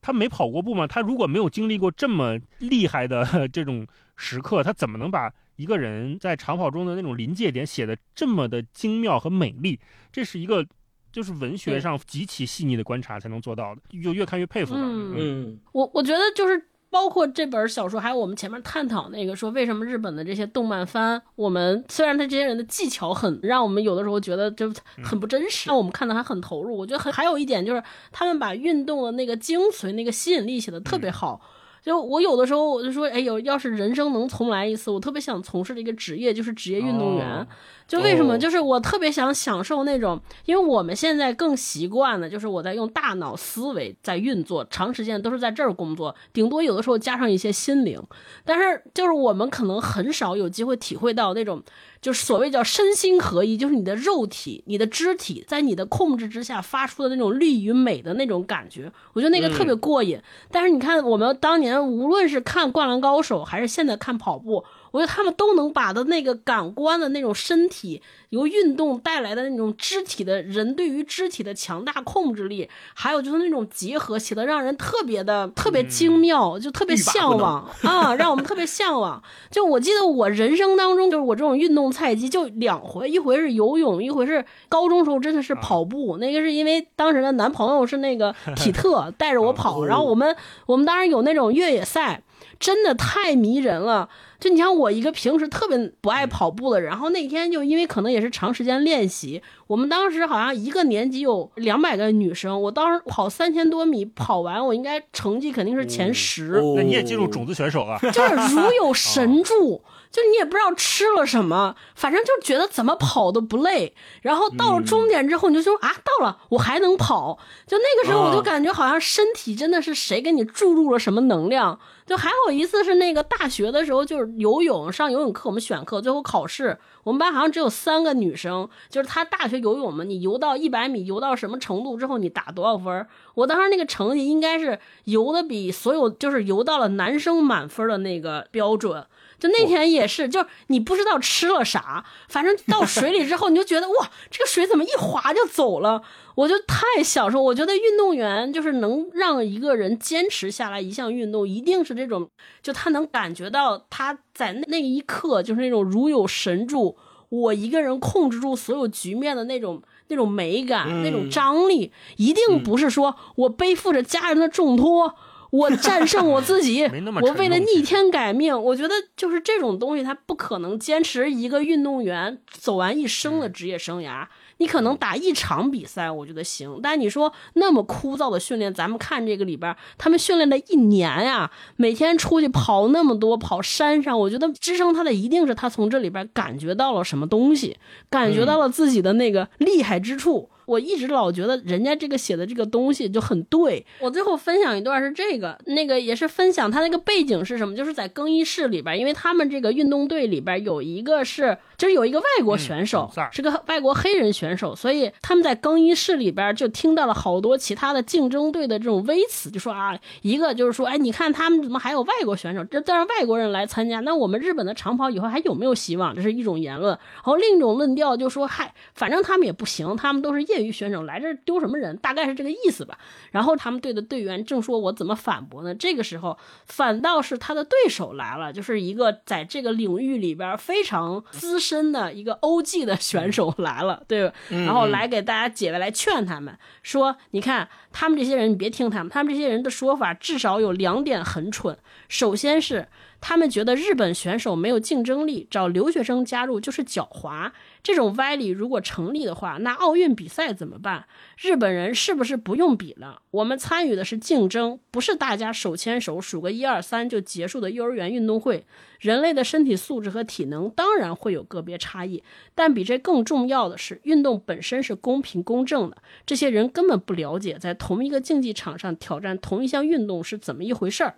他没跑过步吗？他如果没有经历过这么厉害的 这种时刻，他怎么能把一个人在长跑中的那种临界点写的这么的精妙和美丽？这是一个就是文学上极其细腻的观察才能做到的，就越看越佩服吧。嗯嗯我我觉得就是包括这本小说，还有我们前面探讨那个说为什么日本的这些动漫番，我们虽然他这些人的技巧很让我们有的时候觉得就很不真实，让我们看的还很投入。我觉得很还有一点就是他们把运动的那个精髓、那个吸引力写的特别好。就我有的时候我就说，哎呦，要是人生能重来一次，我特别想从事的一个职业就是职业运动员。哦就为什么？哦就是我特别想享受那种，因为我们现在更习惯了，就是我在用大脑思维在运作，长时间都是在这儿工作，顶多有的时候加上一些心灵，但是就是我们可能很少有机会体会到那种，就是所谓叫身心合一，就是你的肉体、你的肢体在你的控制之下发出的那种力与美的那种感觉，我觉得那个特别过瘾。但是你看，我们当年无论是看《灌篮高手》，还是现在看跑步，我觉得他们都能把的那个感官的那种身体由运动带来的那种肢体的人对于肢体的强大控制力，还有就是那种结合，写的让人特别的特别精妙，就特别向往啊，让我们特别向往。就我记得我人生当中，就是我这种运动菜鸡就两回，一回是游泳，一回是高中时候真的是跑步。那个是因为当时的男朋友是那个 体特带着我跑，然后我们我们当时有那种越野赛。真的太迷人了。就你像我一个平时特别不爱跑步的人，然后那天就因为可能也是长时间练习，我们当时好像一个年级有两百个女生，我当时跑三千多米，跑完我应该成绩肯定是前十，哦那你也进入种子选手了。就是如有神助。就你也不知道吃了什么，反正就觉得怎么跑都不累。然后到了终点之后，你就说、啊，到了，我还能跑。就那个时候，我就啊感觉好像身体真的是谁给你注入了什么能量。就还有一次是那个大学的时候，就是游泳上游泳课，我们选课，最后考试，我们班好像只有三个女生。就是她大学游泳嘛，你游到一百米，游到什么程度之后，你打多少分？我当时那个成绩应该是游的比所有就是游到了男生满分的那个标准。就那天也是，就是你不知道吃了啥，反正到水里之后，你就觉得哇，这个水怎么一滑就走了？我就太享受。我觉得运动员就是能让一个人坚持下来一项运动，一定是这种，就他能感觉到他在那那一刻就是那种如有神助，我一个人控制住所有局面的那种。那种美感，嗯那种张力，一定不是说我背负着家人的重托，我战胜我自己我为了逆天改命。我觉得就是这种东西，他不可能坚持一个运动员走完一生的职业生涯。你可能打一场比赛，我觉得行，但你说那么枯燥的训练，咱们看这个里边，他们训练了一年呀，每天出去跑那么多，跑山上，我觉得支撑他的一定是他从这里边感觉到了什么东西，感觉到了自己的那个厉害之处。我一直老觉得人家这个写的这个东西就很对。我最后分享一段是这个，那个也是分享他那个背景是什么，就是在更衣室里边，因为他们这个运动队里边有一个是，就是有一个外国选手，嗯是个外国黑人选手，所以他们在更衣室里边就听到了好多其他的竞争队的这种微词，就说啊，一个就是说，哎，你看他们怎么还有外国选手，这再让外国人来参加，那我们日本的长跑以后还有没有希望？这是一种言论。然后另一种论调就说，嗨，反正他们也不行，他们都是业余选手，来这儿丢什么人？大概是这个意思吧。然后他们队的队员正说我怎么反驳呢？这个时候反倒是他的对手来了，就是一个在这个领域里边非常资深的一个欧 G 的选手来了，对吧？然后来给大家解围，来劝他们说：“你看他们这些人，你别听他们，他们这些人的说法至少有两点很蠢。首先是他们觉得日本选手没有竞争力，找留学生加入就是狡猾。这种歪理如果成立的话，那奥运比赛怎么办？日本人是不是不用比了？我们参与的是竞争，不是大家手牵手数个一二三就结束的幼儿园运动会。人类的身体素质和体能当然会有个别差异，但比这更重要的是，运动本身是公平公正的。这些人根本不了解，在同一个竞技场上挑战同一项运动是怎么一回事儿。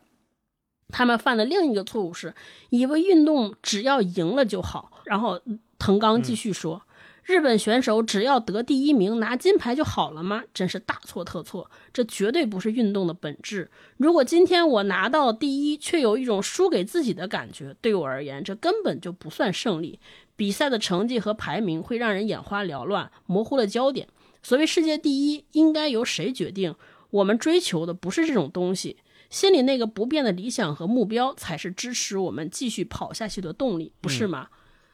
他们犯的另一个错误是，以为运动只要赢了就好。然后藤冈继续说。日本选手只要得第一名拿金牌就好了吗？真是大错特错，这绝对不是运动的本质。如果今天我拿到第一，却有一种输给自己的感觉，对我而言，这根本就不算胜利。比赛的成绩和排名会让人眼花缭乱，模糊了焦点。所谓世界第一，应该由谁决定？我们追求的不是这种东西，心里那个不变的理想和目标，才是支持我们继续跑下去的动力，不是吗？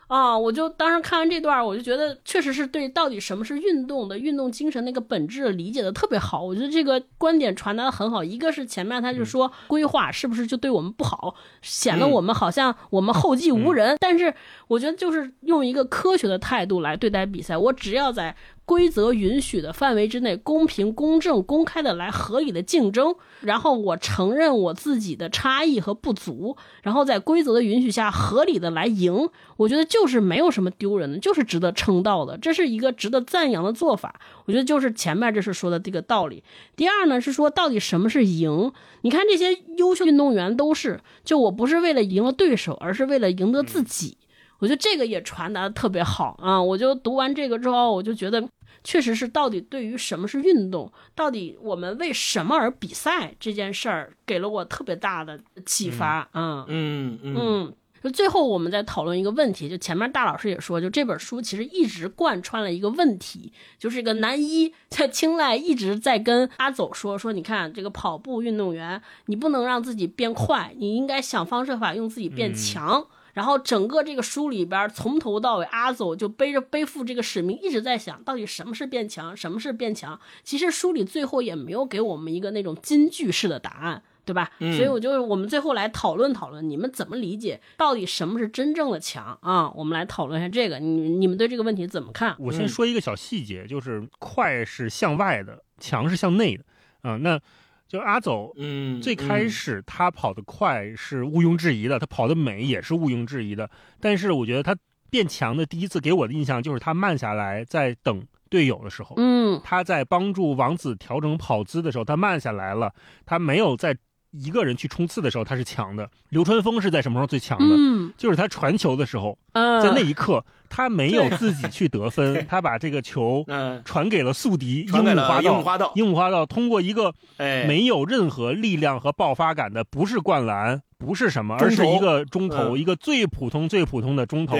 啊，我就当时看完这段，我就觉得确实是对到底什么是运动的运动精神那个本质理解的特别好。我觉得这个观点传达的很好。一个是前面他就说规划是不是就对我们不好，显得我们好像我们后继无人。但是我觉得就是用一个科学的态度来对待比赛，我只要在规则允许的范围之内，公平、公正、公开的来合理的竞争，然后我承认我自己的差异和不足，然后在规则的允许下合理的来赢，我觉得就是没有什么丢人的，就是值得称道的，这是一个值得赞扬的做法。我觉得就是前面这是说的这个道理。第二呢是说到底什么是赢？你看这些优秀运动员都是，就我不是为了赢了对手，而是为了赢得自己。我觉得这个也传达的特别好啊！我就读完这个之后，我就觉得。确实是，到底对于什么是运动，到底我们为什么而比赛这件事儿，给了我特别大的启发。嗯嗯嗯嗯。就最后我们再讨论一个问题，就前面大老师也说，就这本书其实一直贯穿了一个问题，就是一个男一在青睐一直在跟阿走说说，你看这个跑步运动员，你不能让自己变快，你应该想方设法用自己变强。然后整个这个书里边，从头到尾，阿走就背着背负这个使命，一直在想到底什么是变强，什么是变强。其实书里最后也没有给我们一个那种金句式的答案，对吧？嗯所以我就我们最后来讨论讨论，你们怎么理解到底什么是真正的强啊？我们来讨论一下这个，你你们对这个问题怎么看？我先说一个小细节，就是快是向外的，强是向内的。啊、那就阿走嗯，最开始他跑得快是毋庸置疑的，他跑得美也是毋庸置疑的。但是我觉得他变强的第一次给我的印象就是他慢下来，在等队友的时候，嗯他在帮助王子调整跑姿的时候，他慢下来了，他没有在一个人去冲刺的时候他是强的。流川枫是在什么时候最强的？嗯。就是他传球的时候，呃，在那一刻他没有自己去得分，他把这个球嗯，传给了宿敌。樱木花道，樱木花道。通过一个哎，没有任何力量和爆发感的，不是灌篮，不是什么，而是一个中投，嗯。一个最普通、最普通的中投，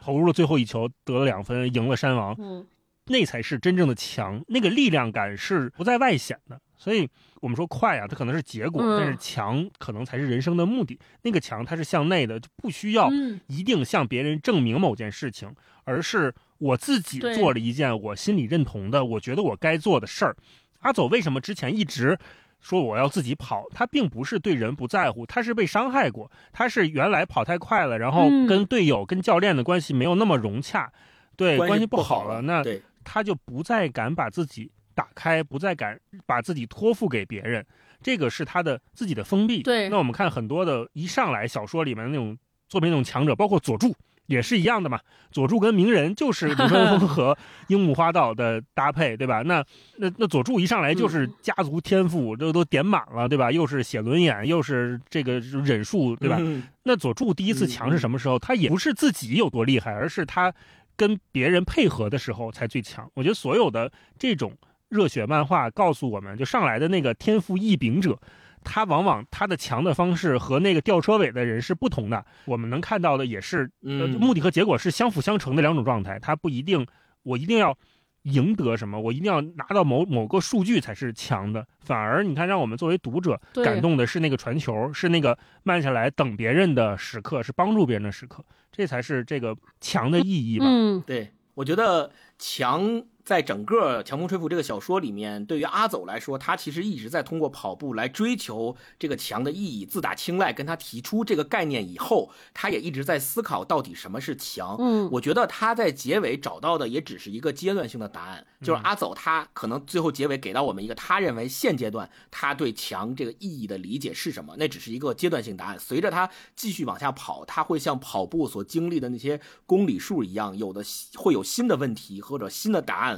投入了最后一球，得了两分，赢了山王，嗯那才是真正的强，那个力量感是不在外显的。所以我们说快啊，它可能是结果，嗯但是强可能才是人生的目的。那个强它是向内的，就不需要嗯一定向别人证明某件事情，而是我自己做了一件我心里认同的，我觉得我该做的事儿。阿走为什么之前一直说我要自己跑？他并不是对人不在乎，他是被伤害过，他是原来跑太快了，然后嗯跟队友、跟教练的关系没有那么融洽，对关系不好了，那对，他就不再敢把自己打开，不再敢把自己托付给别人，这个是他的自己的封闭。对那我们看很多的一上来小说里面那种作品那种强者，包括佐助也是一样的嘛。佐助跟鸣人就是流川枫和樱木花道的搭配，对吧？那那那佐助一上来就是家族天赋，这都点满了，对吧？又是写轮眼，又是这个忍术，对吧？嗯那佐助第一次强是什么时候？他也不是自己有多厉害，而是他跟别人配合的时候才最强。我觉得所有的这种热血漫画告诉我们，就上来的那个天赋异禀者，他往往他的强的方式和那个吊车尾的人是不同的。我们能看到的也是，呃，嗯目的和结果是相辅相成的两种状态。他不一定我一定要赢得什么，我一定要拿到某某个数据才是强的。反而你看，让我们作为读者感动的是那个传球，是那个慢下来等别人的时刻，是帮助别人的时刻，这才是这个强的意义吧。嗯，对，我觉得强在整个《强风吹拂》这个小说里面，对于阿走来说，他其实一直在通过跑步来追求这个强的意义。自打青睐跟他提出这个概念以后，他也一直在思考到底什么是强。嗯我觉得他在结尾找到的也只是一个阶段性的答案，就是阿走他可能最后结尾给到我们一个他认为现阶段他对强这个意义的理解是什么，那只是一个阶段性答案。随着他继续往下跑，他会像跑步所经历的那些公里数一样，有的会有新的问题或者新的答案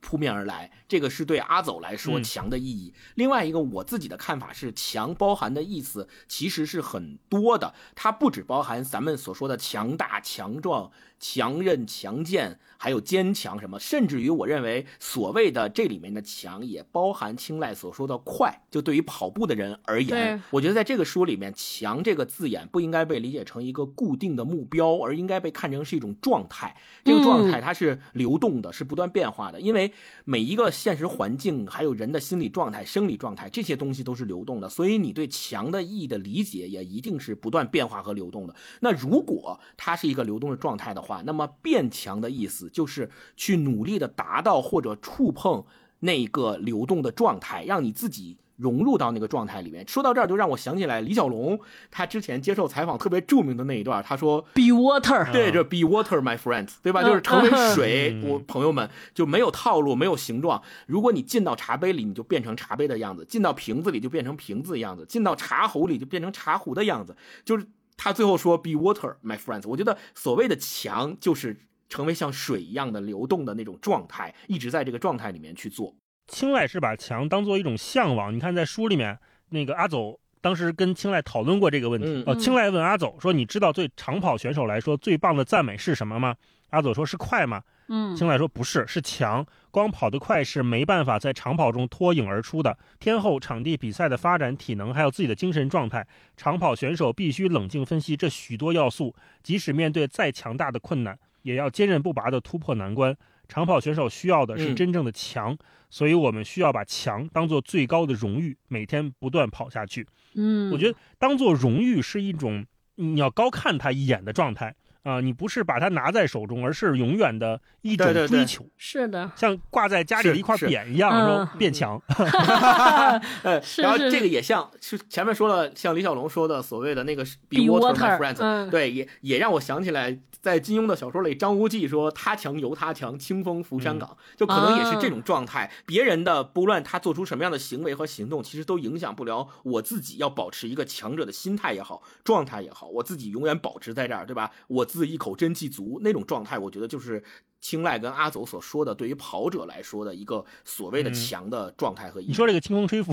扑面而来。这个是对阿走来说嗯强的意义。另外一个我自己的看法是，强包含的意思其实是很多的，它不只包含咱们所说的强大、强壮。强韧、强健，还有坚强什么，甚至于我认为所谓的这里面的强也包含青睐所说的快。就对于跑步的人而言，我觉得在这个书里面，“强”这个字眼不应该被理解成一个固定的目标，而应该被看成是一种状态。这个状态它是流动的，是不断变化的，因为每一个现实环境，还有人的心理状态、生理状态，这些东西都是流动的，所以你对强的意义的理解也一定是不断变化和流动的。那如果它是一个流动的状态的话，那么变强的意思就是去努力的达到或者触碰那个流动的状态，让你自己。融入到那个状态里面。说到这儿，就让我想起来李小龙他之前接受采访特别著名的那一段，他说 Be water，对，这 be water, my friends，对吧？嗯就是成为水，嗯我朋友们就没有套路，没有形状。如果你进到茶杯里，你就变成茶杯的样子；进到瓶子里就变成瓶子的样子；进到茶壶里就变成茶壶的样子。就是他最后说 be water, my friends。我觉得所谓的强，就是成为像水一样的流动的那种状态，一直在这个状态里面去做。青睐是把强当做一种向往。你看，在书里面，那个阿走当时跟青睐讨论过这个问题。嗯哦，嗯青睐问阿走说：“你知道对长跑选手来说最棒的赞美是什么吗？”阿走说：“是快吗？”嗯青睐说：“不是，是强。光跑得快是没办法在长跑中脱颖而出的。天后、场地、比赛的发展、体能，还有自己的精神状态，长跑选手必须冷静分析这许多要素，即使面对再强大的困难，也要坚韧不拔地突破难关。长跑选手需要的是嗯真正的强，所以我们需要把强当做最高的荣誉，每天不断跑下去。嗯，我觉得当做荣誉是一种你要高看他一眼的状态啊、你不是把它拿在手中，而是永远的一种对对对追求。是的，像挂在家里的一块匾一样，嗯说变强。呃，是然后这个也像是前面说了，像李小龙说的所谓的那个 be Be water, my friends，、嗯对，也也让我想起来，在金庸的小说里，张无忌说他强由他强，清风拂山岗，就可能也是这种状态。别人的不论他做出什么样的行为和行动，其实都影响不了我自己要保持一个强者的心态也好，状态也好，我自己永远保持在这儿，对吧？我自一口真气足那种状态，我觉得就是。青睐跟阿走所说的，对于跑者来说的一个所谓的嗯强的状态和意义。你说这个清风吹拂，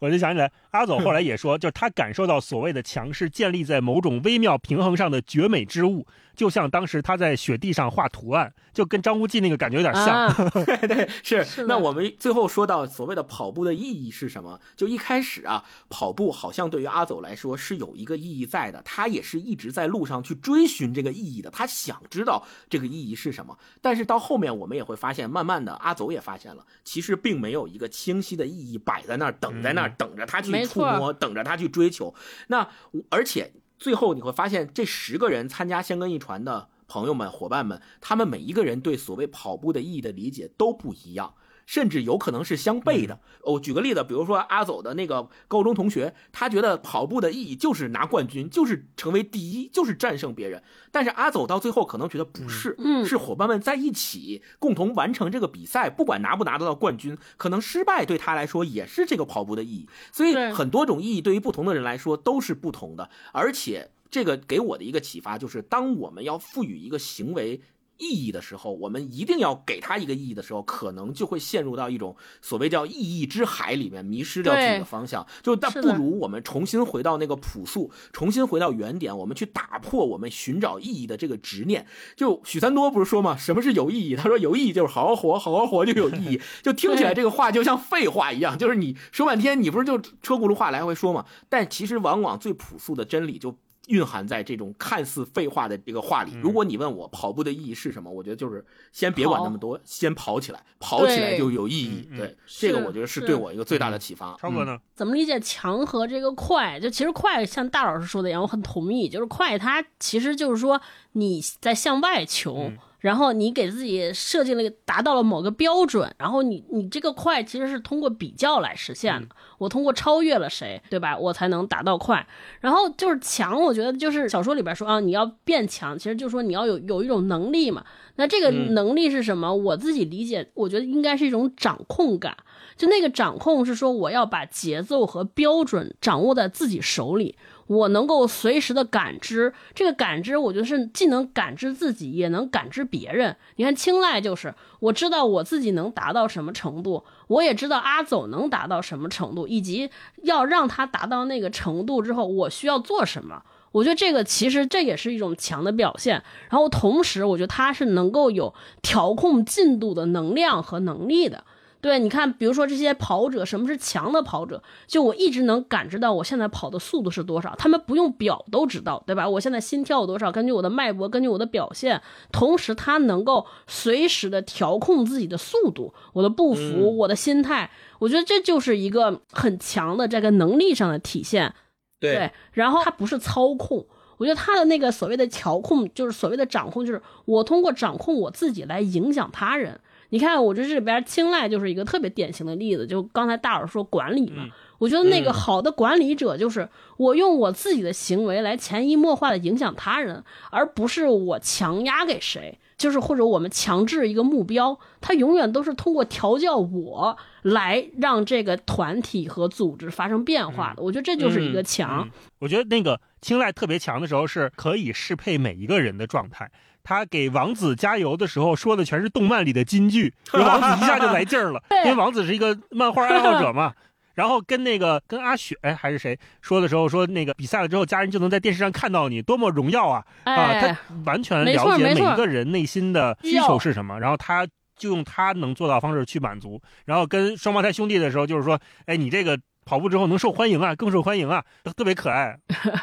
我就想起来，阿走后来也说，就是他感受到所谓的强是建立在某种微妙平衡上的绝美之物，就像当时他在雪地上画图案，就跟张无忌那个感觉有点像。啊，对对是。是那我们最后说到所谓的跑步的意义是什么？就一开始啊，跑步好像对于阿走来说是有一个意义在的，他也是一直在路上去追寻这个意义的，他想知道这个意义是什么。但是到后面我们也会发现，慢慢的阿走也发现了，其实并没有一个清晰的意义摆在那儿，等在那儿，等着他去触摸，等着他去追求。那而且最后你会发现，这十个人参加香根一传的朋友们、伙伴们，他们每一个人对所谓跑步的意义的理解都不一样。甚至有可能是相悖的。我举个例子，比如说阿走的那个高中同学，他觉得跑步的意义就是拿冠军，就是成为第一，就是战胜别人。但是阿走到最后可能觉得不是，嗯是伙伴们在一起共同完成这个比赛，不管拿不拿得到冠军，可能失败对他来说也是这个跑步的意义。所以很多种意义对于不同的人来说都是不同的，而且。这个给我的一个启发就是，当我们要赋予一个行为意义的时候，我们一定要给它一个意义的时候，可能就会陷入到一种所谓叫意义之海里面，迷失掉自己的方向。就但不如我们重新回到那个朴素，重新回到原点，我们去打破我们寻找意义的这个执念。就许三多不是说吗，什么是有意义？他说有意义就是好好活，好好活就有意义。就听起来这个话就像废话一样，就是你说半天，你不是就车轱辘话来回说嘛？但其实往往最朴素的真理就。蕴含在这种看似废话的这个话里。嗯如果你问我跑步的意义是什么，我觉得就是先别管那么多，先跑起来，跑起来就有意义。对，这个我觉得是是对我一个最大的启发。嗯？超哥呢？怎么理解强和这个快？就其实快，像大老师说的一样，我很同意。就是快，它其实就是说你在向外求，嗯然后你给自己设计了一个达到了某个标准，然后你你这个快其实是通过比较来实现的。我通过超越了谁，对吧？我才能达到快。然后就是强，我觉得就是小说里边说啊，你要变强，其实就是说你要有有一种能力嘛。那这个嗯能力是什么？我自己理解，我觉得应该是一种掌控感。就那个掌控是说，我要把节奏和标准掌握在自己手里，我能够随时的感知。这个感知，我觉得是既能感知自己，也能感知别人。你看青睐就是，我知道我自己能达到什么程度，我也知道阿走能达到什么程度，以及要让他达到那个程度之后，我需要做什么。我觉得这个其实这也是一种强的表现，然后同时我觉得他是能够有调控进度的能量和能力的。对，你看，比如说这些跑者，什么是强的跑者？就我一直能感知到我现在跑的速度是多少，他们不用表都知道，对吧？我现在心跳有多少，根据我的脉搏，根据我的表现，同时他能够随时的调控自己的速度、我的步幅、嗯我的心态。我觉得这就是一个很强的这个能力上的体现。对，然后他不是操控，我觉得他的那个所谓的调控，就是所谓的掌控，就是我通过掌控我自己来影响他人。你看，我觉得这里边青睐就是一个特别典型的例子，就刚才大老师说管理嘛，我觉得那个嗯好的管理者就是我用我自己的行为来潜移默化的影响他人，而不是我强压给谁，就是或者我们强制一个目标，他永远都是通过调教我来让这个团体和组织发生变化的。我觉得这就是一个强。嗯我觉得那个青睐特别强的时候，是可以适配每一个人的状态。他给王子加油的时候说的全是动漫里的金句，王子一下就来劲儿了，因为王子是一个漫画爱好者嘛。然后跟那个跟阿雪哎还是谁说的时候说那个比赛了之后，家人就能在电视上看到你，多么荣耀啊！啊，哎，他完全了解每一个人内心的需求是什么，然后他就用他能做到的方式去满足。然后跟双胞胎兄弟的时候，就是说，哎，你这个跑步之后能受欢迎啊，更受欢迎啊，特别可爱。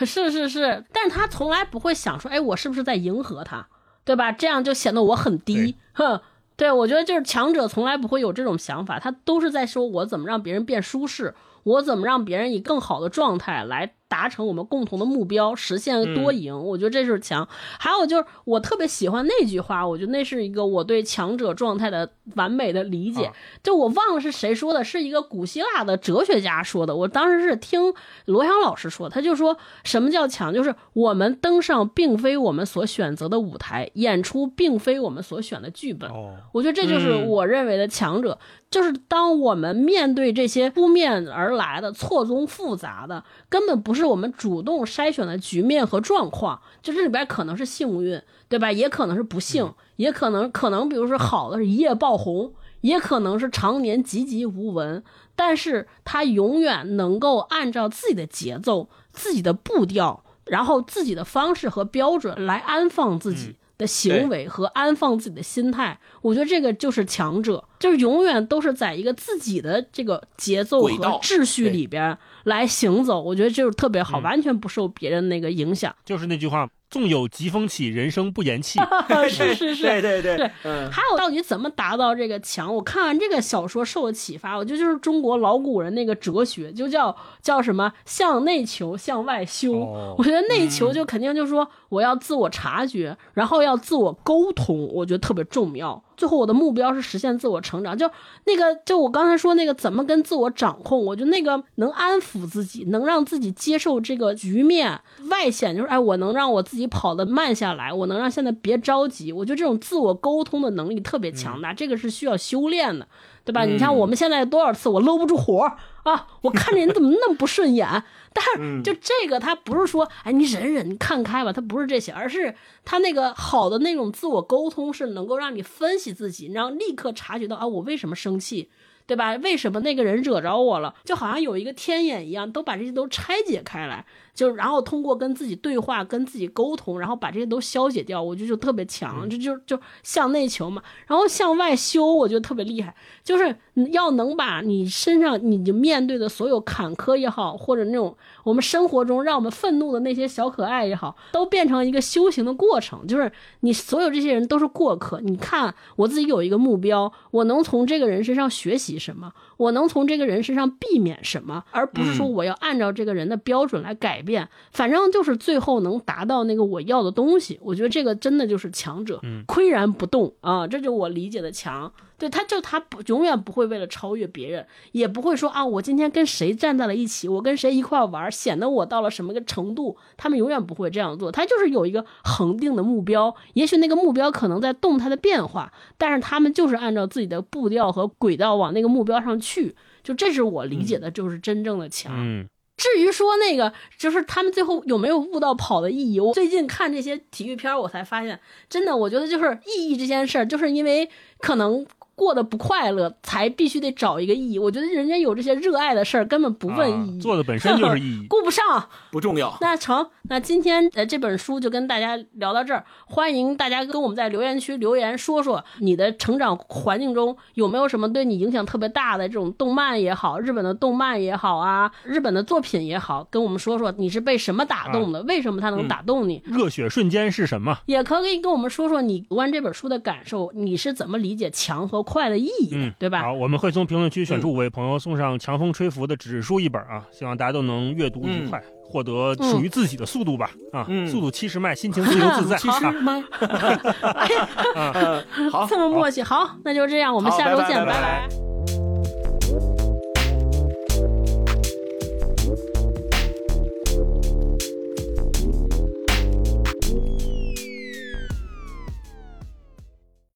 是是是，但是他从来不会想说，哎，我是不是在迎合他，对吧？这样就显得我很低，哼。对，我觉得就是强者从来不会有这种想法，他都是在说我怎么让别人变舒适，我怎么让别人以更好的状态来达成我们共同的目标，实现多赢。我觉得这是强。还有就是我特别喜欢那句话，我觉得那是一个我对强者状态的完美的理解。啊就我忘了是谁说的，是一个古希腊的哲学家说的。我当时是听罗翔老师说，他就说什么叫强，就是我们登上并非我们所选择的舞台，演出并非我们所选的剧本。哦，我觉得这就是嗯我认为的强者，就是当我们面对这些扑面而来的错综复杂的，根本不是我们主动筛选的局面和状况，就这里边可能是幸运，对吧？也可能是不幸，也可能可能比如说好的是一夜爆红，也可能是常年籍籍无闻，但是他永远能够按照自己的节奏、自己的步调，然后自己的方式和标准来安放自己。的行为和安放自己的心态，我觉得这个就是强者，就是永远都是在一个自己的这个节奏和秩序里边来行走，我觉得就是特别好，嗯。完全不受别人那个影响。就是那句话，纵有疾风起，人生不言弃。是 是是，对对对还有到底怎么达到这个强？我看完这个小说受了启发，我觉得就是中国老古人那个哲学，就叫叫什么向内求，向外修。哦 我觉得内求就肯定就是说我要自我察觉，然后要自我沟通，我觉得特别重要。最后我的目标是实现自我成长，就那个就我刚才说那个怎么跟自我掌控，我觉得那个能安抚自己，能让自己接受这个局面。外显就是哎，我能让我自己跑得慢下来，我能让现在别着急。我觉得这种自我沟通的能力特别强大，这个是需要修炼的。对吧？你看嗯我们现在多少次我搂不住火啊，我看着你怎么那么不顺眼？但是嗯就这个，他不是说，哎，你忍忍，你看开吧，他不是这些，而是他那个好的那种自我沟通，是能够让你分析自己，然后立刻察觉到啊，我为什么生气。对吧？为什么那个人惹着我了？就好像有一个天眼一样，都把这些都拆解开来，就然后通过跟自己对话、跟自己沟通，然后把这些都消解掉，我觉得就特别强，这就就向内求嘛，然后向外修，我觉得特别厉害，就是你要能把你身上你就面对的所有坎坷也好，或者那种我们生活中让我们愤怒的那些小可爱也好，都变成一个修行的过程，就是你所有这些人都是过客。你看我自己有一个目标，我能从这个人身上学习什么，我能从这个人身上避免什么，而不是说我要按照这个人的标准来改变。反正就是最后能达到那个我要的东西。我觉得这个真的就是强者，岿然不动啊，这就是我理解的强。对，他就他不永远不会为了超越别人，也不会说啊，我今天跟谁站在了一起，我跟谁一块玩，显得我到了什么个程度。他们永远不会这样做，他就是有一个恒定的目标，也许那个目标可能在动态的变化，但是他们就是按照自己的步调和轨道往那个目标上去。就这是我理解的，就是真正的强。嗯，至于说那个，就是他们最后有没有悟到跑的意义，我最近看这些体育片，我才发现，真的，我觉得就是意义这件事儿，就是因为可能过得不快乐，才必须得找一个意义。我觉得人家有这些热爱的事儿，根本不问意义，啊做的本身就是意义。顾不上。不重要。那成，那今天呃这本书就跟大家聊到这儿，欢迎大家跟我们在留言区留言说说你的成长环境中有没有什么对你影响特别大的这种动漫也好，日本的动漫也好啊，日本的作品也好，跟我们说说你是被什么打动的，为什么它能打动你？热血瞬间是什么？也可以跟我们说说你读完这本书的感受，你是怎么理解强和快的意义，嗯，对吧？好，我们会从评论区选出五位朋友，送上强风吹拂的纸书一本啊，希望大家都能阅读愉快，获得属于自己的速度吧。啊，嗯速度七十迈，心情自由自在。其实 啊吗？哎呀，呃好，这么默契，好，那就这样，我们下周见，拜拜